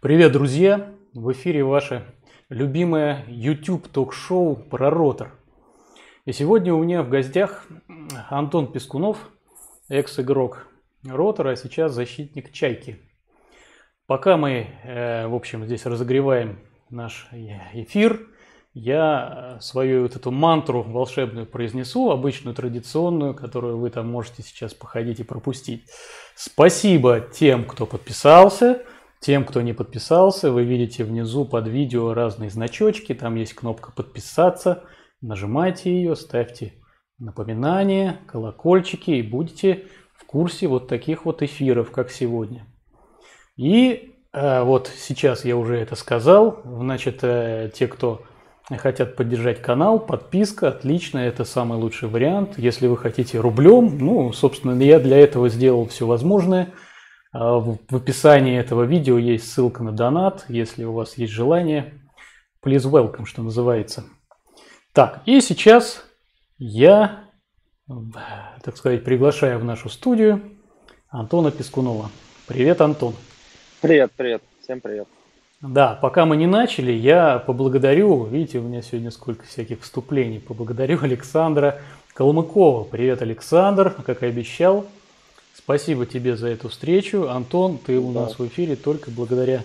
Привет, друзья! В эфире ваше любимое YouTube ток-шоу про ротор. И сегодня у меня в гостях Антон Пескунов, экс-игрок ротора, а сейчас защитник Чайки. Пока мы, э, в общем, здесь разогреваем наш эфир, я свою вот эту мантру волшебную произнесу, обычную традиционную, которую вы там можете сейчас походить и пропустить. Спасибо тем, кто подписался, тем, кто не подписался. Вы видите внизу под видео разные значочки, там есть кнопка «Подписаться». Нажимайте ее, ставьте напоминания, колокольчики и будете в курсе вот таких вот эфиров, как сегодня. И э, вот сейчас я уже это сказал. Значит, э, те, кто хотят поддержать канал, подписка, отлично, это самый лучший вариант. Если вы хотите рублем, ну, собственно, я для этого сделал все возможное. А, в описании этого видео есть ссылка на донат, если у вас есть желание. Please welcome, что называется. Так, и сейчас я, так сказать, приглашаю в нашу студию Антона Пескунова. Привет, Антон. Привет, привет. Всем привет. Да, пока мы не начали, я поблагодарю, видите, у меня сегодня сколько всяких вступлений, поблагодарю Александра Калмыкова. Привет, Александр, как и обещал. Спасибо тебе за эту встречу. Антон, ты у да. нас в эфире только благодаря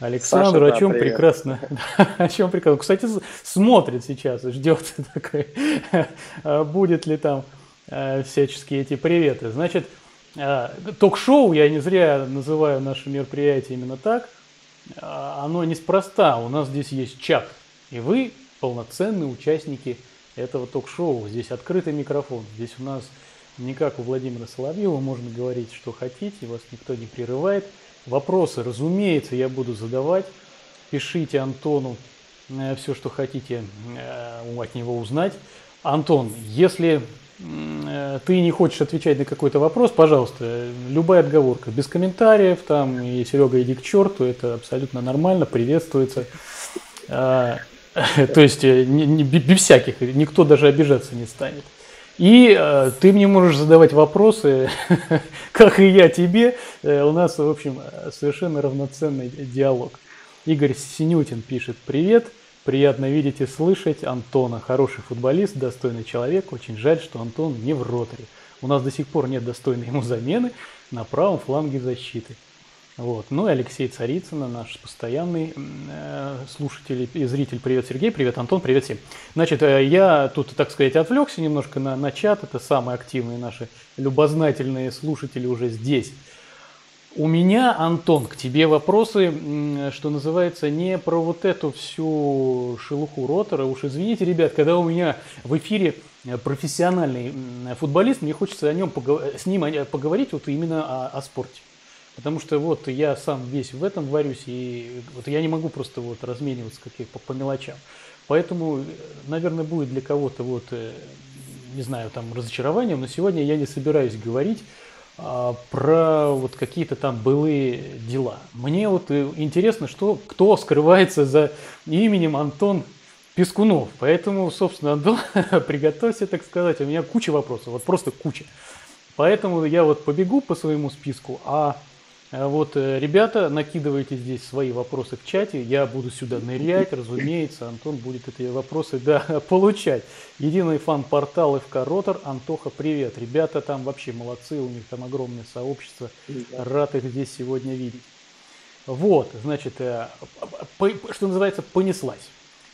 Александру, Саша, о чем да, прекрасно, о чем прекрасно. Кстати, смотрит сейчас, ждет такой, будет ли там э, всяческие эти приветы. Значит, а, ток-шоу, я не зря называю наше мероприятие именно так, а, оно неспроста. У нас здесь есть чат, и вы полноценные участники этого ток-шоу. Здесь открытый микрофон. Здесь у нас не как у Владимира Соловьева, можно говорить, что хотите, вас никто не прерывает. Вопросы, разумеется, я буду задавать. Пишите Антону э, все, что хотите э, от него узнать. Антон, если Э, ты не хочешь отвечать на какой-то вопрос, пожалуйста, любая отговорка, без комментариев, там, и Серега, иди к черту, это абсолютно нормально, приветствуется. А, то есть, без всяких, никто даже обижаться не станет. И э, ты мне можешь задавать вопросы, как и я тебе. у нас, в общем, совершенно равноценный диалог. Игорь Синютин пишет «Привет». Приятно видеть и слышать Антона. Хороший футболист, достойный человек. Очень жаль, что Антон не в роторе. У нас до сих пор нет достойной ему замены на правом фланге защиты. Вот. Ну и Алексей Царицына, наш постоянный э, слушатель и зритель. Привет, Сергей. Привет, Антон. Привет всем. Значит, э, я тут, так сказать, отвлекся немножко на, на чат. Это самые активные наши любознательные слушатели уже здесь. У меня, Антон, к тебе вопросы, что называется, не про вот эту всю шелуху ротора. Уж извините, ребят, когда у меня в эфире профессиональный футболист, мне хочется о нем с ним поговорить вот именно о, о спорте. Потому что вот я сам весь в этом варюсь, и вот я не могу просто вот размениваться каких по, по мелочам. Поэтому, наверное, будет для кого-то вот, э, не знаю, там разочарованием, но сегодня я не собираюсь говорить а, про вот какие-то там былые дела. Мне вот э, интересно, что, кто скрывается за именем Антон Пескунов. Поэтому, собственно, Антон, приготовься, так сказать, у меня куча вопросов, вот просто куча. Поэтому я вот побегу по своему списку, а вот, э, ребята, накидывайте здесь свои вопросы в чате. Я буду сюда нырять, разумеется. Антон будет эти вопросы да, получать. Единый фан-портал ФК Ротор. Антоха, привет. Ребята там вообще молодцы, у них там огромное сообщество. Рад их здесь сегодня видеть. Вот, значит, э, что называется, понеслась.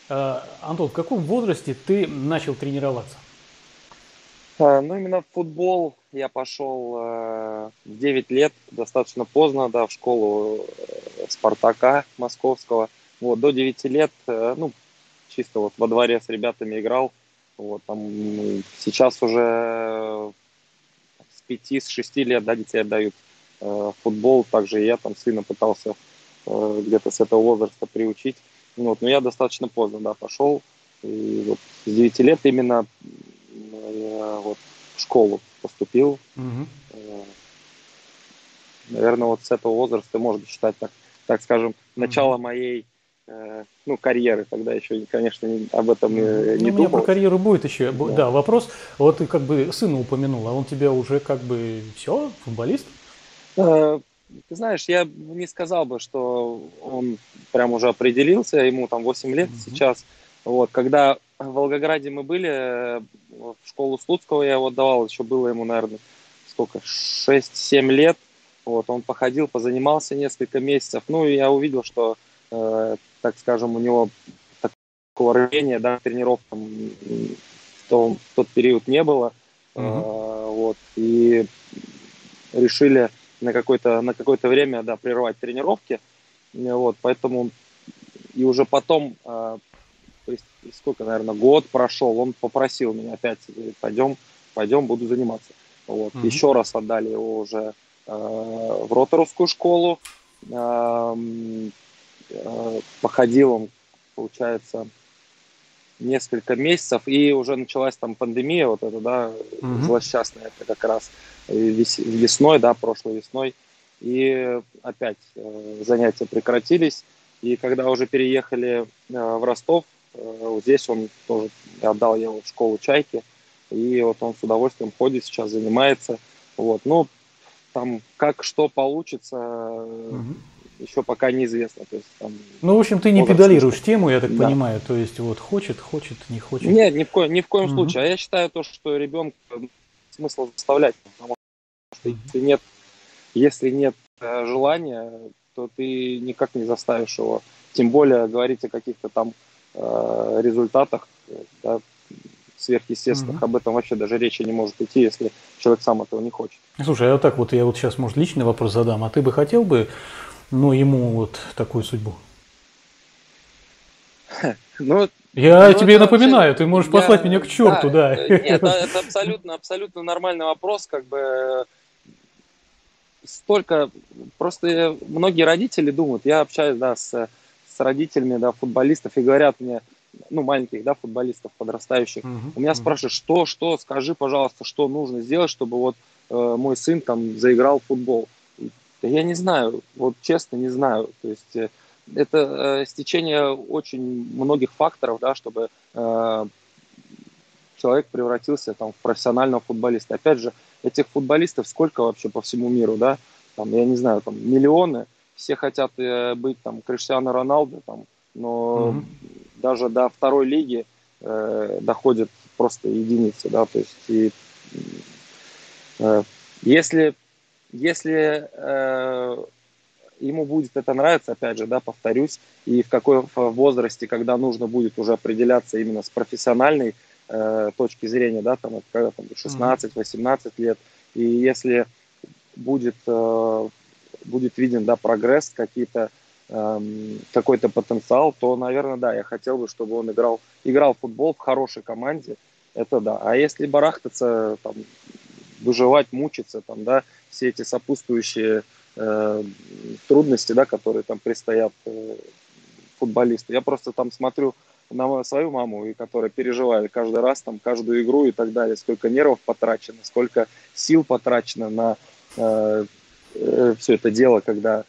Э, Антон, в каком возрасте ты начал тренироваться? А, ну, именно в футбол я пошел э, в 9 лет, достаточно поздно, да, в школу э, Спартака московского. Вот, до 9 лет, э, ну, чисто вот во дворе с ребятами играл. Вот, там, ну, сейчас уже с 5, с 6 лет, да, детей отдают э, футбол. Также я там сына пытался э, где-то с этого возраста приучить. Вот, но я достаточно поздно, да, пошел. И вот с 9 лет именно Э, вот, в школу поступил. Угу. Наверное, вот с этого возраста можно считать, так, так скажем, начало угу. моей э, ну, карьеры. Тогда еще, конечно, об этом не ну, думал. У меня про карьеру будет еще. Да. да, вопрос. Вот ты как бы сына упомянул, а он тебя уже как бы все, футболист? ты знаешь, я не сказал бы, что он прям уже определился, ему там 8 лет mm-hmm. сейчас. Вот, когда в Волгограде мы были, э, в школу Слуцкого я его отдавал, еще было ему, наверное, сколько, 6-7 лет. Вот, он походил, позанимался несколько месяцев. Ну, и я увидел, что, э, так скажем, у него такого рвения, да, тренировкам в, том, в тот период не было. Mm-hmm. Э, вот, и решили на какое-то на какое-то время, да, прервать тренировки. Вот, поэтому и уже потом, э, сколько, наверное, год прошел, он попросил меня опять, пойдем, пойдем, буду заниматься. Вот. Mm-hmm. Еще раз отдали его уже э, в роторовскую школу. Э, э, походил он, получается, несколько месяцев, и уже началась там пандемия, вот это, да, mm-hmm. злосчастная, это как раз весной, да, прошлой весной, и опять э, занятия прекратились, и когда уже переехали э, в Ростов, э, вот здесь он тоже, отдал его в школу «Чайки», и вот он с удовольствием ходит, сейчас занимается. Вот. Ну, там как что получится, угу. еще пока неизвестно. То есть, там, ну, в общем, ты не педалируешь тему, я так да. понимаю. То есть, вот хочет, хочет, не хочет. Нет, ни в, ко- ни в коем угу. случае. А я считаю то, что ребенка смысл заставлять, потому что если нет, если нет э, желания, то ты никак не заставишь его. Тем более говорить о каких-то там э, результатах, да, сверхъестественных, mm-hmm. об этом вообще даже речи не может идти, если человек сам этого не хочет. Слушай, а вот так вот я вот сейчас, может, личный вопрос задам, а ты бы хотел бы, ну, ему вот такую судьбу? Ну, я ну, тебе напоминаю, вообще, ты можешь я, послать меня к черту, да. да. Нет, это, это абсолютно, абсолютно нормальный вопрос, как бы столько, просто многие родители думают, я общаюсь, да, с, с родителями, да, футболистов и говорят мне, ну, маленьких, да, футболистов, подрастающих. Uh-huh, У меня uh-huh. спрашивают, что, что, скажи, пожалуйста, что нужно сделать, чтобы вот э, мой сын там заиграл в футбол. Да я не знаю, вот честно не знаю. То есть э, это э, стечение очень многих факторов, да, чтобы э, человек превратился там в профессионального футболиста. Опять же, этих футболистов сколько вообще по всему миру, да? Там, я не знаю, там миллионы. Все хотят э, быть там Криштиану Роналду, там, но mm-hmm. даже до второй лиги э, доходят просто единицы, да, то есть и, э, если если э, ему будет это нравиться, опять же, да, повторюсь, и в какой возрасте, когда нужно будет уже определяться именно с профессиональной э, точки зрения, да, там, когда там 16-18 лет, и если будет, э, будет виден, да, прогресс, какие-то Эм, какой-то потенциал, то, наверное, да, я хотел бы, чтобы он играл, играл в футбол в хорошей команде, это да. А если барахтаться, там, выживать, мучиться, там, да, все эти сопутствующие э, трудности, да, которые там предстоят э, футболисту. Я просто там смотрю на свою маму, и которая переживает каждый раз, там, каждую игру и так далее, сколько нервов потрачено, сколько сил потрачено на э, э, все это дело, когда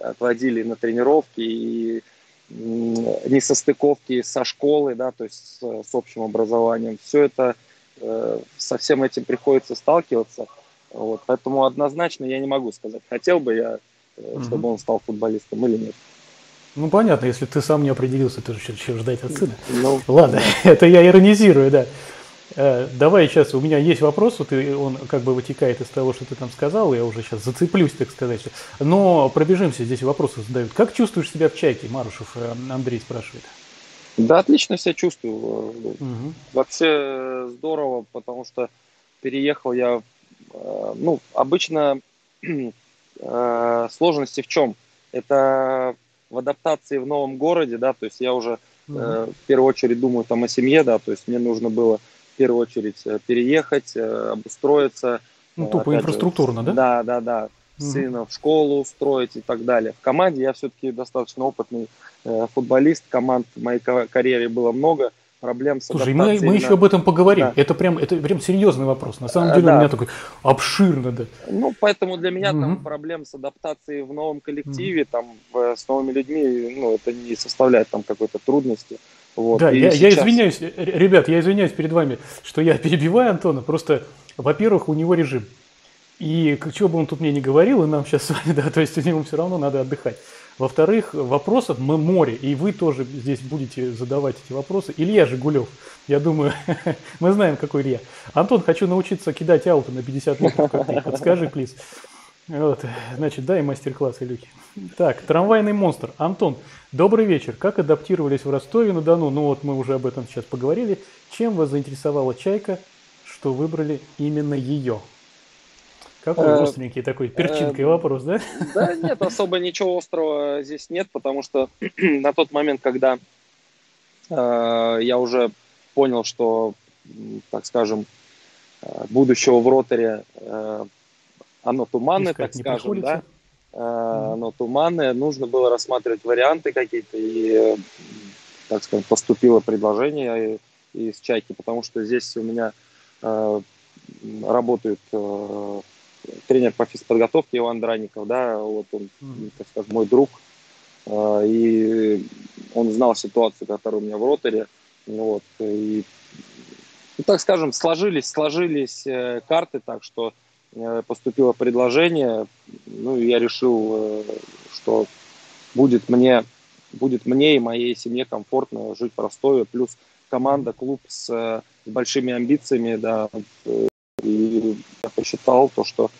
отводили на тренировки и несостыковки со школы, да, то есть с, с общим образованием. Все это э, со всем этим приходится сталкиваться. Вот, поэтому однозначно я не могу сказать, хотел бы я, э, чтобы он стал футболистом или нет. Ну понятно, если ты сам не определился, ты же еще ждать от сына. Ну, Ладно, да. это я иронизирую, да. Э, давай сейчас, у меня есть вопрос, вот он как бы вытекает из того, что ты там сказал, я уже сейчас зацеплюсь, так сказать. Но пробежимся, здесь вопросы задают. Как чувствуешь себя в «Чайке», Марушев э, Андрей спрашивает. Да, отлично себя чувствую. Угу. Вообще здорово, потому что переехал я, э, ну, обычно сложности в чем? Это в адаптации в новом городе, да, то есть я уже угу. в первую очередь думаю там о семье, да, то есть мне нужно было в первую очередь э, переехать, э, обустроиться. Ну, тупо Опять инфраструктурно, же, да? Да, да, да. Сына в школу устроить и так далее. В команде я все-таки достаточно опытный э, футболист, команд в моей карьере было много, проблем с Слушай, мы, мы еще об этом поговорим. Да. Это прям это прям серьезный вопрос. На самом деле да. у меня такой обширный, да. Ну, поэтому для меня угу. там проблем с адаптацией в новом коллективе, угу. там с новыми людьми, ну, это не составляет там какой-то трудности. Вот. Да, я, сейчас... я извиняюсь, ребят, я извиняюсь перед вами, что я перебиваю Антона. Просто, во-первых, у него режим. И чего бы он тут мне не говорил, и нам сейчас с вами, да, то есть ему все равно надо отдыхать. Во-вторых, вопросов мы море, и вы тоже здесь будете задавать эти вопросы. Илья Жигулев, я думаю, мы знаем, какой Илья. Антон, хочу научиться кидать ауты на 50 метров, как ты. Подскажи, плиз. Вот, значит, дай мастер-класс, Илюхи. Так, трамвайный монстр. Антон, добрый вечер. Как адаптировались в Ростове-на-Дону? Ну вот мы уже об этом сейчас поговорили. Чем вас заинтересовала «Чайка», что выбрали именно ее? Какой э, остренький такой, перчинкой э, вопрос, да? Да нет, особо ничего острого здесь нет, потому что на тот момент, когда э, я уже понял, что, так скажем, будущего в роторе оно туманное, так скажем, да, оно туманное, нужно было рассматривать варианты какие-то, и, так скажем, поступило предложение из «Чайки», потому что здесь у меня работают тренер по физподготовке Иван Драников, да, вот он, так сказать, мой друг, и он знал ситуацию, которая у меня в роторе, вот, и, ну, так скажем, сложились, сложились э, карты так, что э, поступило предложение, ну, и я решил, э, что будет мне, будет мне и моей семье комфортно жить в Ростове, плюс команда, клуб с, с большими амбициями, да, и я посчитал то, что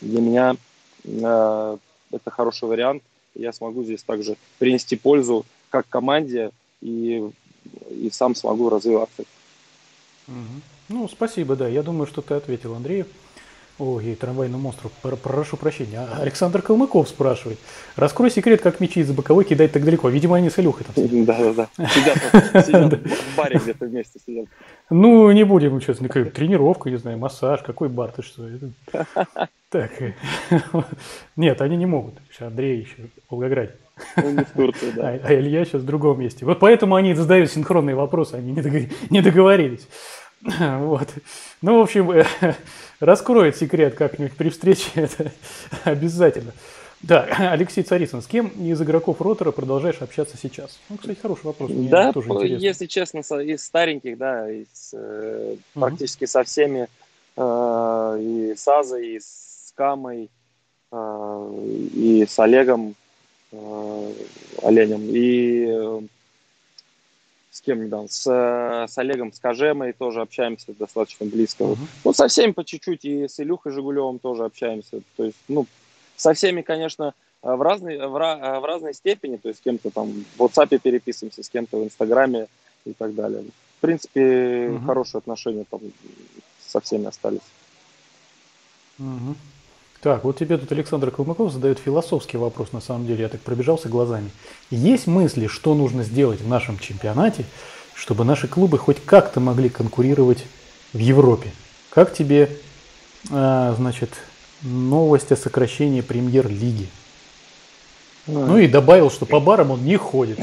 для меня э, это хороший вариант. Я смогу здесь также принести пользу как команде и, и сам смогу развиваться. Угу. Ну, спасибо, да. Я думаю, что ты ответил Андрею. Ой, трамвайный монстр, прошу прощения. А Александр Калмыков спрашивает. Раскрой секрет, как мячи из боковой кидать так далеко. Видимо, они с Илюхой там сидят. Да, да, да. Сидят, сидят в баре где-то вместе сидят. Ну, не будем сейчас, тренировка, не знаю, массаж, какой бар, ты что? Так, нет, они не могут. Андрей еще в Волгограде. Ну, не в Турции, да. А, а Илья сейчас в другом месте. Вот поэтому они задают синхронные вопросы, они не договорились. Вот. Ну, в общем, раскроет секрет как-нибудь при встрече, это обязательно. Да, Алексей Царицын, с кем из игроков ротора продолжаешь общаться сейчас? Ну, кстати, хороший вопрос. Мне да, тоже если честно, из стареньких, да, из, э, угу. практически со всеми, э, и с Азой, и с Камой, э, и с Олегом, э, Оленем, и с кем недавно, с, с Олегом Скажемой тоже общаемся достаточно близко. Uh-huh. Ну, со всеми по чуть-чуть, и с Илюхой Жигулевым тоже общаемся. То есть, ну, со всеми, конечно, в разной, в, в разной степени, то есть с кем-то там в WhatsApp переписываемся, с кем-то в Инстаграме и так далее. В принципе, uh-huh. хорошие отношения там со всеми остались. Uh-huh. Так, вот тебе тут Александр Калмыков задает философский вопрос, на самом деле, я так пробежался глазами. Есть мысли, что нужно сделать в нашем чемпионате, чтобы наши клубы хоть как-то могли конкурировать в Европе? Как тебе, а, значит, новость о сокращении премьер-лиги? Ну и добавил, что по барам он не ходит.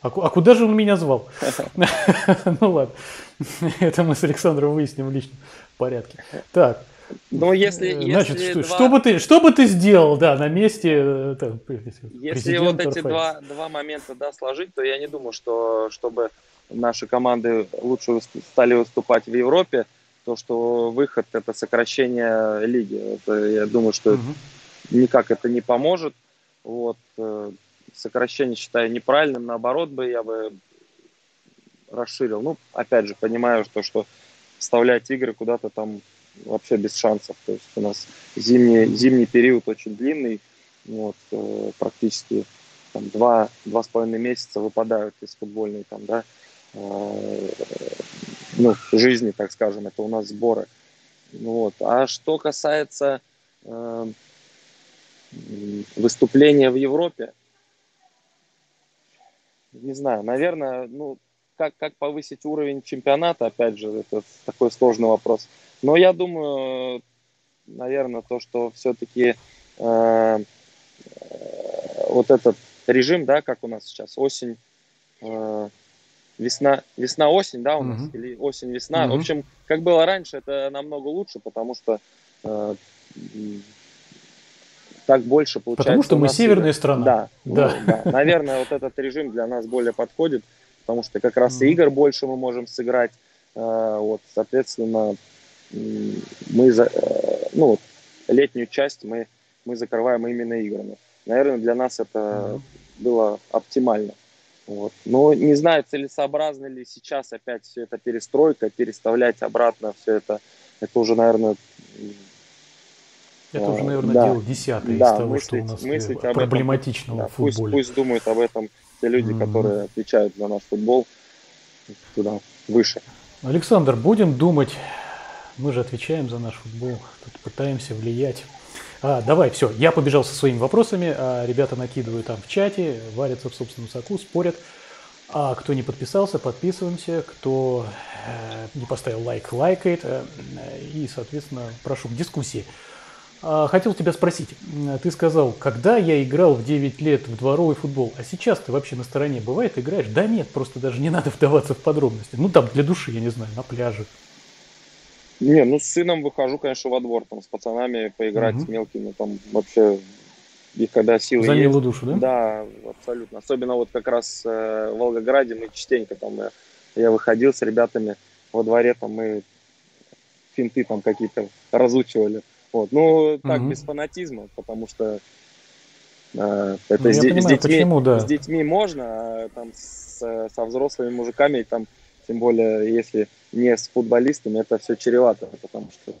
А, а куда же он меня звал? Ну ладно, это мы с Александром выясним в личном порядке. Так, но если, э, Значит, если что, два... что, бы ты, что бы ты сделал, да, на месте э, там, Если вот эти два, два момента, да, сложить, то я не думаю, что чтобы наши команды лучше стали выступать в Европе, то, что выход – это сокращение лиги. Это, я думаю, что угу. никак это не поможет. Вот. Э, сокращение считаю неправильным, наоборот бы я бы расширил. Ну, опять же, понимаю, что, что вставлять игры куда-то там вообще без шансов. То есть у нас зимний, зимний период очень длинный, вот, э, практически там, два, два с половиной месяца выпадают из футбольной там, да, э, ну, жизни, так скажем, это у нас сборы. Вот. А что касается э, выступления в Европе, не знаю, наверное, ну, как, как повысить уровень чемпионата, опять же, это такой сложный вопрос. Но я думаю, наверное, то, что все-таки э, вот этот режим, да, как у нас сейчас, осень, э, весна, весна-осень, да, у нас, uh-huh. или осень-весна. Uh-huh. В общем, как было раньше, это намного лучше, потому что э, так больше получается. Потому что мы северная страна. Да, да. Ну, да. Наверное, вот этот режим для нас более подходит, потому что как раз и игр больше мы можем сыграть. Э, вот, соответственно, мы, за, э, ну, летнюю часть мы, мы закрываем именно играми. Наверное, для нас это было оптимально. Вот. Но не знаю, целесообразно ли сейчас опять все это перестройка, переставлять обратно все это. Это уже, наверное, это уже, наверное, да. дело десятое да, из того, мыслить, что у нас мыслить проблематичного этом, да, футбола. Пусть, пусть думают об этом те люди, mm-hmm. которые отвечают за наш футбол туда выше. Александр, будем думать. Мы же отвечаем за наш футбол, тут пытаемся влиять. А, давай, все, я побежал со своими вопросами, а ребята накидывают там в чате, варятся в собственном соку, спорят. А кто не подписался, подписываемся. Кто э, не поставил лайк, лайкает. Э, и, соответственно, прошу к дискуссии. А, хотел тебя спросить. Ты сказал, когда я играл в 9 лет в дворовый футбол, а сейчас ты вообще на стороне бывает играешь? Да нет, просто даже не надо вдаваться в подробности. Ну там для души, я не знаю, на пляже. Не, ну с сыном выхожу, конечно, во двор, там с пацанами поиграть угу. с мелкими, там вообще и когда силы Заняло есть. душу, да? Да, абсолютно. Особенно вот как раз э, в Волгограде мы частенько там, я, э, я выходил с ребятами во дворе, там мы финты там какие-то разучивали. Вот. Ну, так, угу. без фанатизма, потому что э, это ну, с, понимаю, с, детьми, почему, да. с детьми можно, а там с, со взрослыми мужиками, там, тем более, если не с футболистами, это все чревато, потому что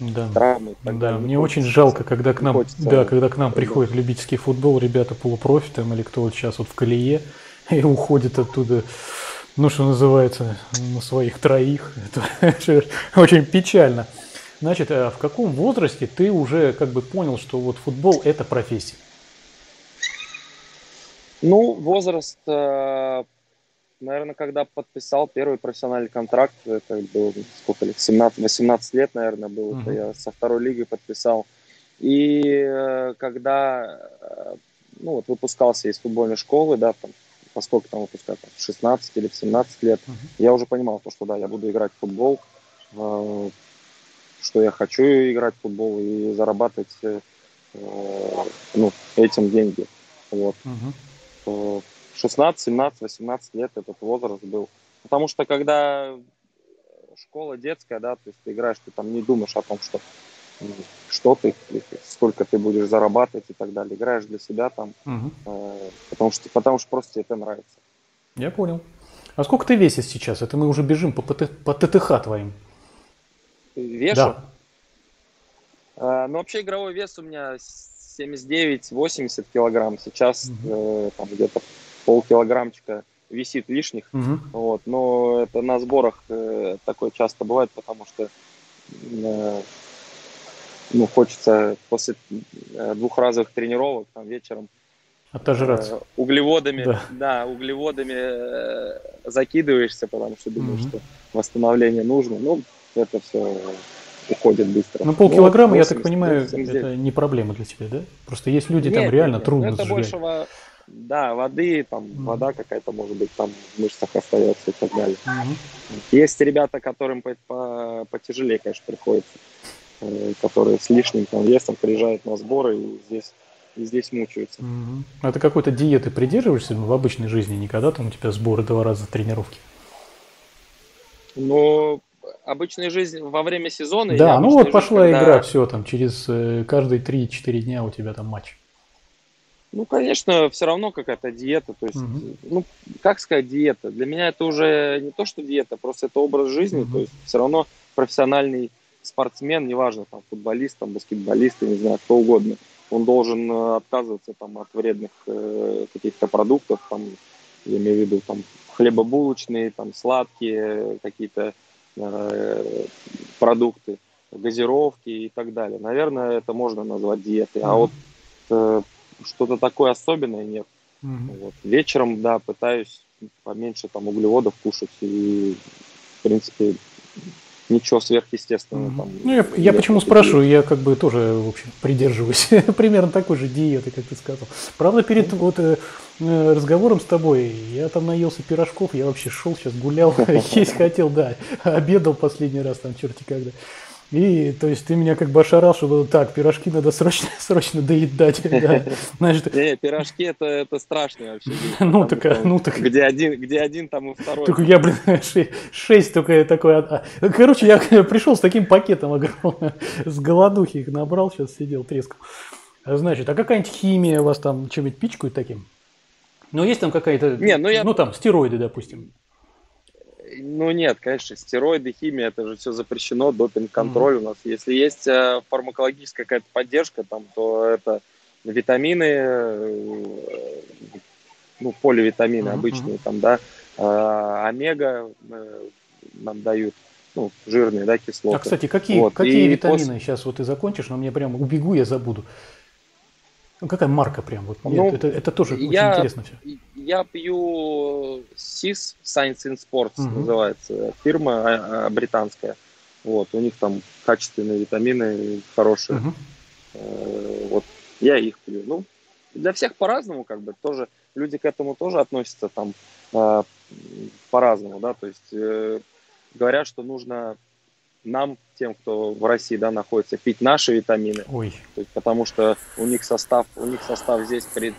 да. травмы. Да, мне очень жалко, когда к нам, хочется, да, когда к нам приходит любительский футбол, ребята полупрофи там или кто вот сейчас вот в колее и уходит оттуда ну, что называется, на своих троих. Это очень печально. Значит, э, в каком возрасте ты уже как бы понял, что вот футбол – это профессия? Ну, возраст, э, наверное, когда подписал первый профессиональный контракт, это было сколько лет, 17, 18 лет, наверное, было, uh-huh. я со второй лиги подписал. И э, когда ну, вот, выпускался из футбольной школы, да, там, поскольку там выпускают в 16 или в 17 лет, uh-huh. я уже понимал, то, что да, я буду играть в футбол, что я хочу играть в футбол и зарабатывать э, ну, этим деньги. Вот. Угу. 16, 17, 18 лет этот возраст был. Потому что когда школа детская, да, то есть ты играешь, ты там не думаешь о том, что что ты, сколько ты будешь зарабатывать и так далее. Играешь для себя там, угу. э, потому, что, потому что просто тебе это нравится. Я понял. А сколько ты весишь сейчас? Это мы уже бежим по, ПТ, по ТТХ твоим. Вешу? Да. А, ну, вообще игровой вес у меня 79-80 килограмм. Сейчас угу. э, там где-то полкилограммчика висит лишних. Угу. Вот, но это на сборах э, такое часто бывает, потому что э, ну, хочется после э, двухразовых тренировок там вечером Отожраться. Э, углеводами, да. да, углеводами э, закидываешься, потому что думаешь, угу. что восстановление нужно. Ну, это все уходит быстро. Ну, полкилограмма, ну, 80, я так понимаю, 80. это не проблема для тебя, да? Просто есть люди, нет, там реально нет, трудно Это сжигать. больше, да, воды, там, mm. вода какая-то, может быть, там в мышцах остается и так далее. Mm-hmm. Есть ребята, которым по, по, потяжелее, конечно, приходится, э, которые с лишним там весом приезжают на сборы и здесь и здесь мучаются. Угу. А ты какой-то диеты придерживаешься в обычной жизни? Никогда там у тебя сборы два раза тренировки? Ну, обычная жизнь во время сезона. Да, ну вот пошла жизнь, игра, все там, через э, каждые 3-4 дня у тебя там матч. Ну, конечно, все равно какая-то диета. То есть, угу. ну, как сказать диета? Для меня это уже не то, что диета, просто это образ жизни. Угу. То есть, все равно профессиональный спортсмен, неважно, там, футболист, там, баскетболист, не знаю, кто угодно, он должен э, отказываться там, от вредных э, каких-то продуктов, там, я имею в виду там, хлебобулочные, там, сладкие какие-то Э, продукты, газировки и так далее. Наверное, это можно назвать диетой. А вот э, что-то такое особенное нет. Mm-hmm. Вот. Вечером, да, пытаюсь поменьше там углеводов кушать и, в принципе, ничего сверхъестественного mm-hmm. там. Ну, я, я почему спрашиваю, я как бы тоже, в общем, придерживаюсь примерно такой же диеты, как ты сказал. Правда, перед mm-hmm. вот э, э, разговором с тобой я там наелся пирожков, я вообще шел сейчас гулял, есть хотел, да, обедал последний раз там черти когда. И, то есть, ты меня как бы ошарал, что было так, пирожки надо срочно, срочно доедать. Да. Знаешь, не, пирожки это, это страшно вообще. Ну, так, ну, так. Где один, где один, там и второй. Только я, блин, шесть только такой. А, а, короче, я пришел с таким пакетом огромным, с голодухи их набрал, сейчас сидел, трескал. Значит, а какая-нибудь химия у вас там что-нибудь пичкают таким? Ну, есть там какая-то, не, ну, я... ну там, стероиды, допустим. Ну нет, конечно, стероиды, химия, это же все запрещено, допинг-контроль mm-hmm. у нас. Если есть э, фармакологическая какая-то поддержка, там, то это витамины, э, ну, поливитамины mm-hmm. обычные, там, да, э, омега нам дают, ну, жирные, да, кислоты. А, кстати, какие, вот. какие и витамины после... сейчас вот ты закончишь, но мне прямо убегу, я забуду. Ну, какая марка прям? Вот, ну, это, это тоже я, очень интересно все. Я пью SIS, Science in Sports угу. называется, фирма а, а, британская. Вот, у них там качественные витамины хорошие. Угу. вот, я их пью. Ну, для всех по-разному, как бы, тоже, люди к этому тоже относятся там э, по-разному, да, то есть э, говорят, что нужно нам, тем, кто в России да, находится, пить наши витамины. Ой. То есть, потому что у них состав, у них состав здесь, пред,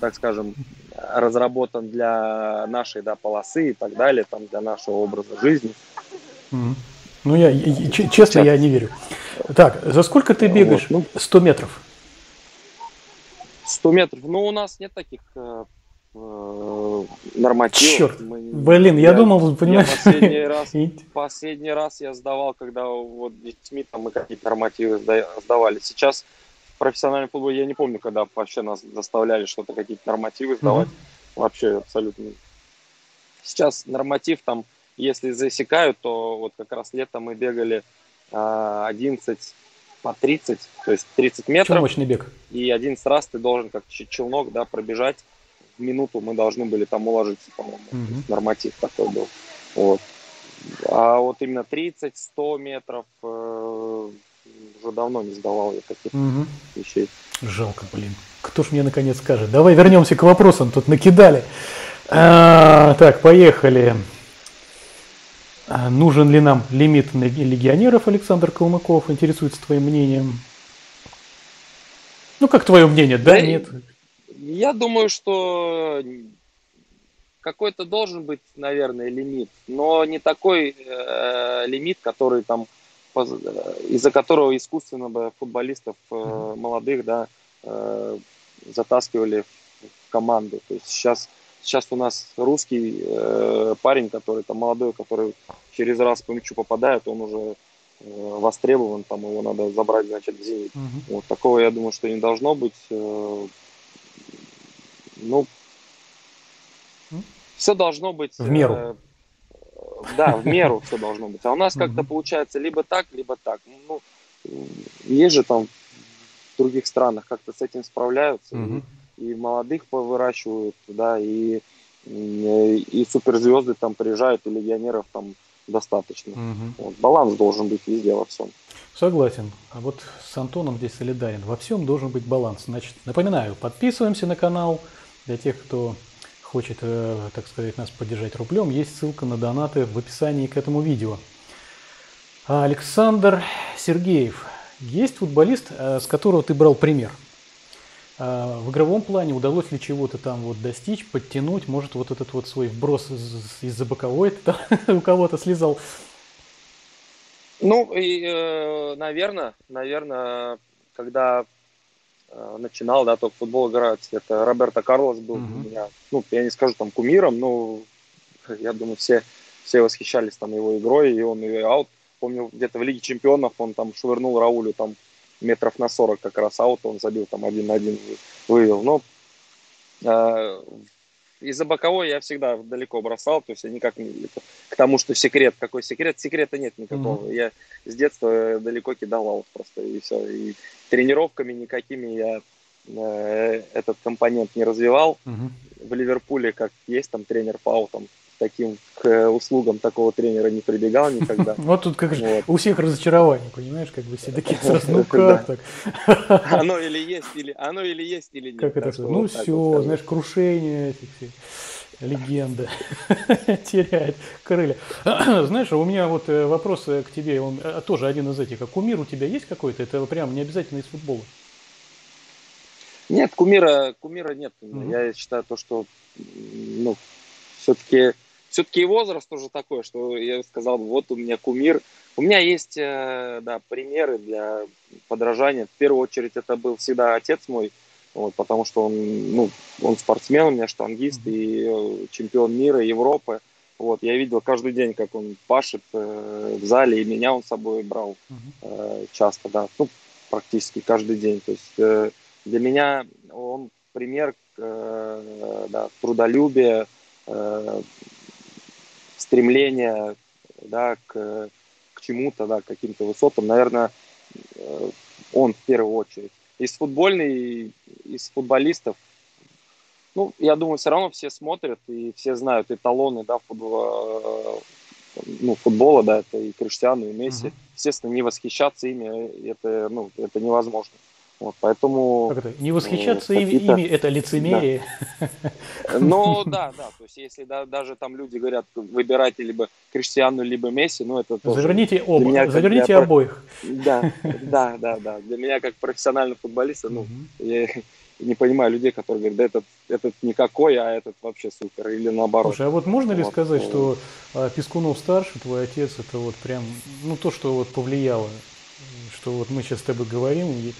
так скажем, разработан для нашей да, полосы и так далее, там, для нашего образа жизни. Mm. Ну, я, я честно, я не верю. Так, за сколько ты бегаешь? Вот, ну, 100 метров. 100 метров. Ну, у нас нет таких э, Э, нормативов. Черт, мы, блин, я, я думал, понимаешь. Я последний раз, последний раз я сдавал, когда вот детьми там мы какие-то нормативы сдавали. Сейчас в профессиональном футболе я не помню, когда вообще нас заставляли что-то, какие-то нормативы сдавать. Mm-hmm. Вообще абсолютно. Сейчас норматив там, если засекают, то вот как раз летом мы бегали 11 а, по 30, то есть 30 метров. мощный бег. И 11 раз ты должен как челнок да, пробежать минуту мы должны были там уложиться, по-моему. Угу. Норматив такой был. Вот. А вот именно 30-100 метров э, уже давно не сдавал я таких угу. вещей. Жалко, блин. Кто ж мне наконец скажет? Давай вернемся к вопросам, тут накидали. А, так, поехали. А, нужен ли нам лимит легионеров, Александр Калмыков, интересуется твоим мнением. Ну, как твое мнение, да, да нет? Я думаю, что какой-то должен быть, наверное, лимит, но не такой э, лимит, который там из-за которого искусственно бы футболистов э, молодых, да, э, затаскивали в команду. То есть сейчас сейчас у нас русский э, парень, который там молодой, который через раз по мячу попадает, он уже э, востребован, там его надо забрать, значит, в зенит. Угу. Вот такого я думаю, что не должно быть. Э, ну, все должно быть... В меру. Э, да, в меру все должно быть. А у нас как-то получается либо так, либо так. Ну, есть же там в других странах как-то с этим справляются. Угу. И, и молодых выращивают, да, и, и, и суперзвезды там приезжают, и легионеров там достаточно. Угу. Вот, баланс должен быть везде во всем. Согласен. А вот с Антоном здесь солидарен. Во всем должен быть баланс. Значит, напоминаю, подписываемся на канал, для тех, кто хочет, э, так сказать, нас поддержать рублем, есть ссылка на донаты в описании к этому видео. Александр Сергеев. Есть футболист, э, с которого ты брал пример? Э, в игровом плане удалось ли чего-то там вот достичь, подтянуть? Может, вот этот вот свой вброс из-за боковой у кого-то слезал? Ну, и, наверное, наверное, когда начинал, да, только футбол играть. Это Роберто Карлос был mm-hmm. у меня, ну, я не скажу там кумиром, но я думаю, все, все восхищались там его игрой, и он и аут. Помню, где-то в Лиге Чемпионов он там швырнул Раулю там метров на 40 как раз аут, он забил там один на один, вывел. Но э, из-за боковой я всегда далеко бросал, то есть я никак не... К тому, что секрет, какой секрет? Секрета нет никакого. Mm-hmm. Я с детства далеко кидал просто, и все. И тренировками никакими я э, этот компонент не развивал. Mm-hmm. В Ливерпуле, как есть там тренер по аутам, таким к услугам такого тренера не прибегал никогда. Вот тут как же у всех разочарование, понимаешь, как бы все такие сразу, ну как так? Оно или есть, или оно или есть, или нет. Как это? Ну все, знаешь, крушение этих Легенда. Теряет крылья. Знаешь, у меня вот э, вопрос к тебе, он э, тоже один из этих. А кумир у тебя есть какой-то? Это прям не обязательно из футбола. Нет, кумира, кумира нет. Mm-hmm. Я считаю то, что ну, все-таки все-таки и возраст тоже такой, что я сказал, вот у меня кумир. У меня есть э, да, примеры для подражания. В первую очередь это был всегда отец мой, вот, потому что он, ну, он спортсмен, у меня штангист mm-hmm. и э, чемпион мира, Европы. Вот, я видел каждый день, как он пашет э, в зале, и меня он с собой брал э, часто, да, ну, практически каждый день. То есть э, для меня он пример э, да, трудолюбия, э, стремления да, к, к чему-то, да, к каким-то высотам. Наверное, э, он в первую очередь. Из футбольной, из футболистов, ну, я думаю, все равно все смотрят и все знают эталоны, да, футбола, э, ну, футбола, да, это и Криштиану, и Месси. Uh-huh. Естественно, не восхищаться ими, это, ну, это невозможно. Вот, поэтому... Как это? Не восхищаться э, ими, это лицемерие. Да. Ну да, да, то есть если да, даже там люди говорят, выбирайте либо Криштиану, либо Месси, ну это тоже... Заверните оба, меня, заверните обоих. Да, да, да, да. Для меня как профессионального футболиста, ну, я не понимаю людей, которые говорят, да этот, этот никакой, а этот вообще супер, или наоборот. Слушай, а вот можно ли вот. сказать, что а, Пескунов старший, твой отец, это вот прям, ну то, что вот повлияло, что вот мы сейчас с тобой говорим, и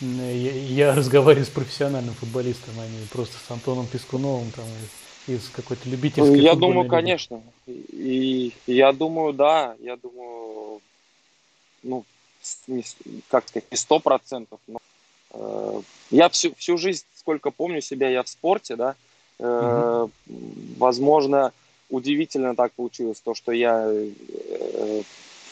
я, разговариваю с профессиональным футболистом, а не просто с Антоном Пескуновым там, из какой-то любительской Я думаю, лиги. конечно. И я думаю, да, я думаю, ну, не, как сказать, не сто процентов, но э, я всю, всю жизнь, сколько помню себя, я в спорте, да, э, угу. возможно, удивительно так получилось, то, что я э,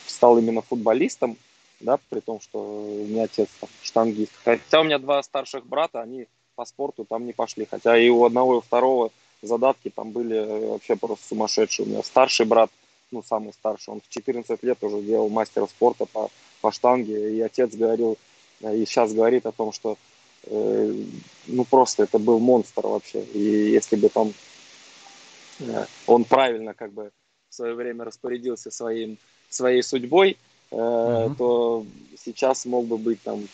стал именно футболистом, да, при том, что у меня отец там, штангист. Хотя у меня два старших брата, они по спорту там не пошли. Хотя и у одного, и у второго задатки там были вообще просто сумасшедшие. У меня старший брат, ну, самый старший, он в 14 лет уже делал мастера спорта по, по штанге. И отец говорил, и сейчас говорит о том, что э, ну, просто это был монстр вообще. И если бы там э, он правильно как бы в свое время распорядился своим, своей судьбой, угу. то сейчас мог бы быть там,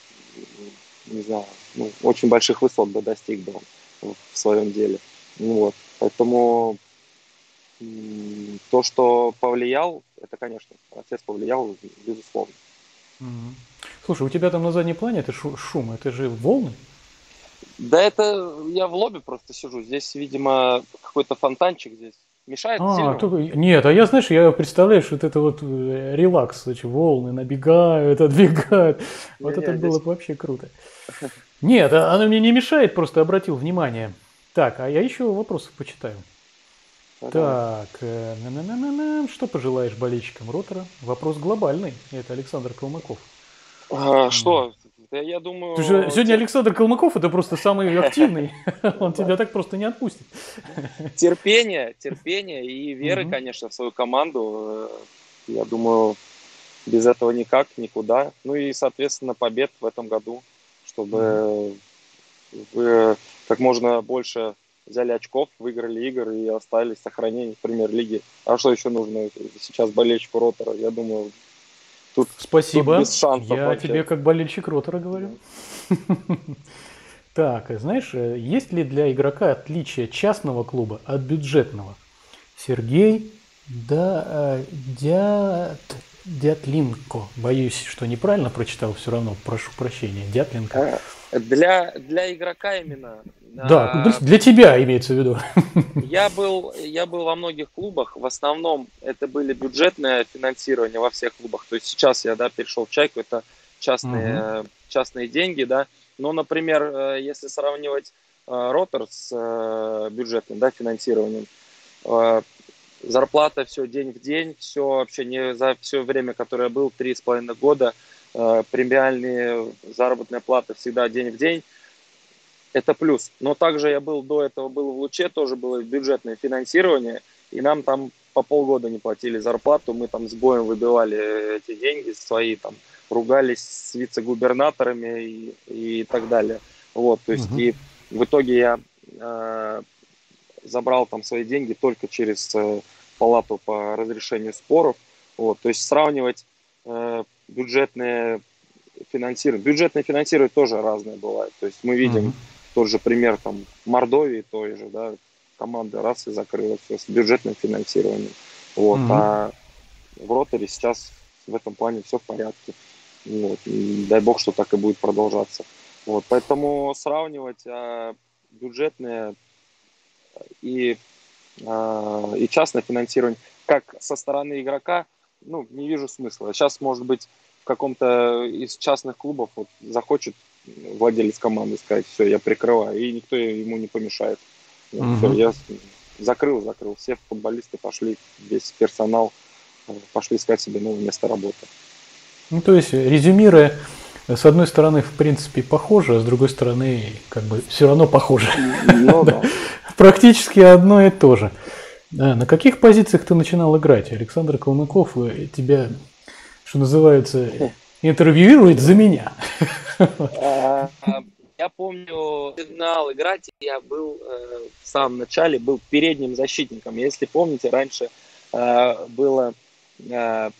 не знаю, ну, очень больших высот бы достиг бы он в своем деле. Ну, вот. Поэтому то, что повлиял, это, конечно, процесс повлиял, безусловно. Слушай, у тебя там на заднем плане это шум, это же волны? Да это я в лобби просто сижу. Здесь, видимо, какой-то фонтанчик здесь Мешает а, сильно? Только... Нет, а я, знаешь, я представляю, что вот это вот э, релакс, значит, волны набегают, отбегают. Вот это было бы вообще круто. Нет, а она мне не мешает, просто обратил внимание. Так, а я еще вопросов почитаю. Так, э, что пожелаешь болельщикам Ротора? Вопрос глобальный. Это Александр Калмыков. А, что? Я думаю... Ты же, сегодня Александр Калмыков это просто самый активный. Он тебя так просто не отпустит. Терпение, терпение и веры, конечно, в свою команду. Я думаю, без этого никак, никуда. Ну и, соответственно, побед в этом году, чтобы вы как можно больше взяли очков, выиграли игры и остались сохранение премьер-лиги. А что еще нужно сейчас болельщику Ротора? Я думаю, Тут, Спасибо. Тут без шансов Я вообще. тебе как болельщик Ротора говорю. Так, знаешь, есть ли для игрока отличие частного клуба от бюджетного? Сергей да, э, Дят, Дятлинко. Боюсь, что неправильно прочитал, все равно прошу прощения. Дятлинко. Для, для игрока именно да, а, для тебя имеется в виду. Я был, я был во многих клубах. В основном это были бюджетное финансирование во всех клубах. То есть сейчас я да, перешел в Чайку, это частные, угу. частные деньги. Да. Но, например, э, если сравнивать э, Ротор с э, бюджетным да, финансированием, зарплата все день в день, все вообще не за все время, которое я был, три с половиной года, премиальные заработная плата всегда день в день это плюс. Но также я был до этого был в Луче, тоже было бюджетное финансирование, и нам там по полгода не платили зарплату, мы там с боем выбивали эти деньги свои, там ругались с вице-губернаторами и, и так далее. Вот, то есть, угу. и в итоге я э, забрал там свои деньги только через э, палату по разрешению споров. Вот, то есть сравнивать э, бюджетные финансирование. Бюджетное финансирование тоже разное бывает. То есть мы видим mm-hmm. тот же пример там Мордовии той же, да, команда раз и закрылась все с бюджетным финансированием. Вот, mm-hmm. а в Роторе сейчас в этом плане все в порядке. Вот, и дай бог, что так и будет продолжаться. Вот, поэтому сравнивать а, бюджетное и, а, и частное финансирование как со стороны игрока, ну, не вижу смысла. Сейчас, может быть, в каком-то из частных клубов вот, захочет владелец команды сказать, все, я прикрываю, и никто ему не помешает. Угу. все, я закрыл, закрыл. Все футболисты пошли, весь персонал э, пошли искать себе новое место работы. Ну, то есть, резюмируя, с одной стороны, в принципе, похоже, а с другой стороны, как бы все равно похоже. Ну, да. Практически одно и то же. На каких позициях ты начинал играть? Александр Калмыков э, тебя что называется, интервьюирует за меня. А, я помню, начинал играть, я был э, в самом начале, был передним защитником. Если помните, раньше э, была э,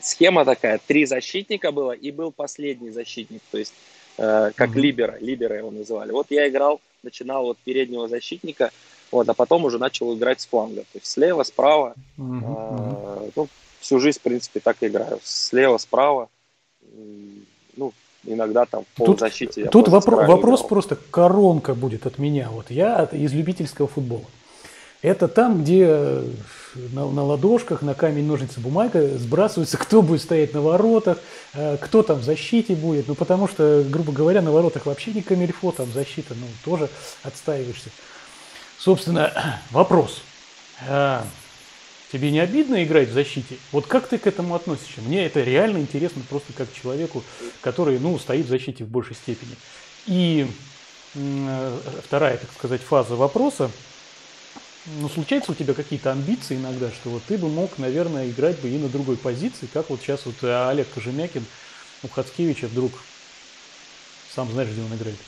схема такая, три защитника было, и был последний защитник, то есть как mm-hmm. либера, либера его называли. Вот я играл, начинал от переднего защитника, вот, а потом уже начал играть с фланга, то есть слева, справа, mm-hmm. ну, всю жизнь, в принципе, так и играю. Слева, справа, ну, иногда там в полузащите. Тут, тут вопро- вопрос играл. просто коронка будет от меня. Вот я из любительского футбола. Это там, где на, на ладошках, на камень, ножницы, бумага сбрасываются, кто будет стоять на воротах, э, кто там в защите будет. Ну, потому что, грубо говоря, на воротах вообще не камильфо, там защита, ну, тоже отстаиваешься. Собственно, вопрос. А, Тебе не обидно играть в защите? Вот как ты к этому относишься? Мне это реально интересно просто как человеку, который, ну, стоит в защите в большей степени. И э, вторая, так сказать, фаза вопроса. Ну, случаются у тебя какие-то амбиции иногда, что вот ты бы мог, наверное, играть бы и на другой позиции, как вот сейчас вот Олег Кожемякин у Хацкевича вдруг, сам знаешь, где он играет?